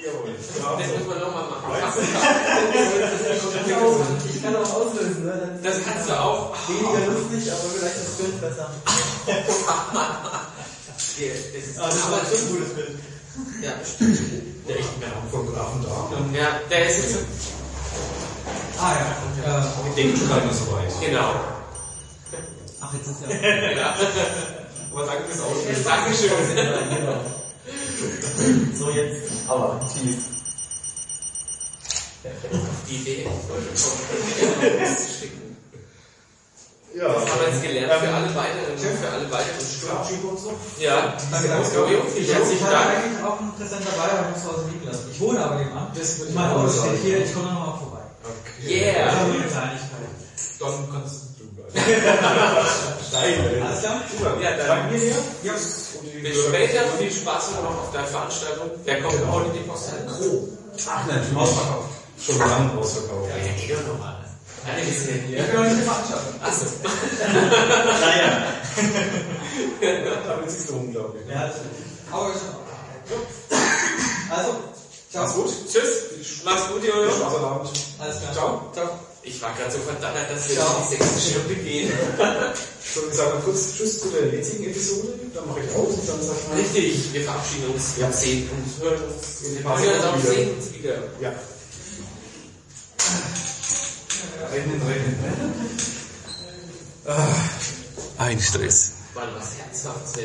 Jawohl. Das muss man nochmal machen. Ich kann auch auslösen, ne? Das kannst du auch. Weniger lustig, aber vielleicht das Bild besser. Das ist Aber das ein gutes Bild. Ja. Der echten Fotografen da. Ja, der ist jetzt. Ah ja. Äh, Ich denke schon gar nicht so weit. Genau. Ach, jetzt ist ja. Aber danke fürs Auslösen. Dankeschön. genau. So jetzt, aber tief. Die Idee schicken. Ja. Das haben wir jetzt gelernt für alle weiteren, für alle weiteren Stunden. Und so. Ja, Danke, danke, Ich hatte eigentlich auch einen Präsent dabei, aber ich muss zu Hause liegen lassen. Ich wohne aber nebenan. Das wird Mein Auto steht hier, ich komme nochmal vorbei. Okay. Yeah. Das ist nur eine Kleinigkeit. Dann kannst bleiben. Alles klar? Super. Ja, dann- Danke dir. Ja. Bis später, viel Spaß noch auf der Veranstaltung. Wer kommt heute in die Postal? Ach, natürlich. Ausverkauft. Schon lange ausverkauft. Ja, geht doch nochmal. Sind Ich hier. bin noch nicht eine Veranstaltung. Achso. Naja. Damit siehst du unglaublich. Ja, das stimmt. Aber Also, ciao. Mach's gut. Tschüss. Mach's gut, Jojo. Spaß am Abend. Alles klar. Ciao. Ciao. Ich war gerade so verdammt, dass wir Ciao. in die sechste Stunde gehen. So, wir sagen kurz Tschüss zu der jetzigen Episode. Dann mache ich aus und dann sag ich mal. Richtig, wir verabschieden uns. Wir Ja. sehen und hören uns. Wir hören uns sehen uns wieder. Ja. Rechnen, rechnen. Ein Stress. Mal was Herzhaftes.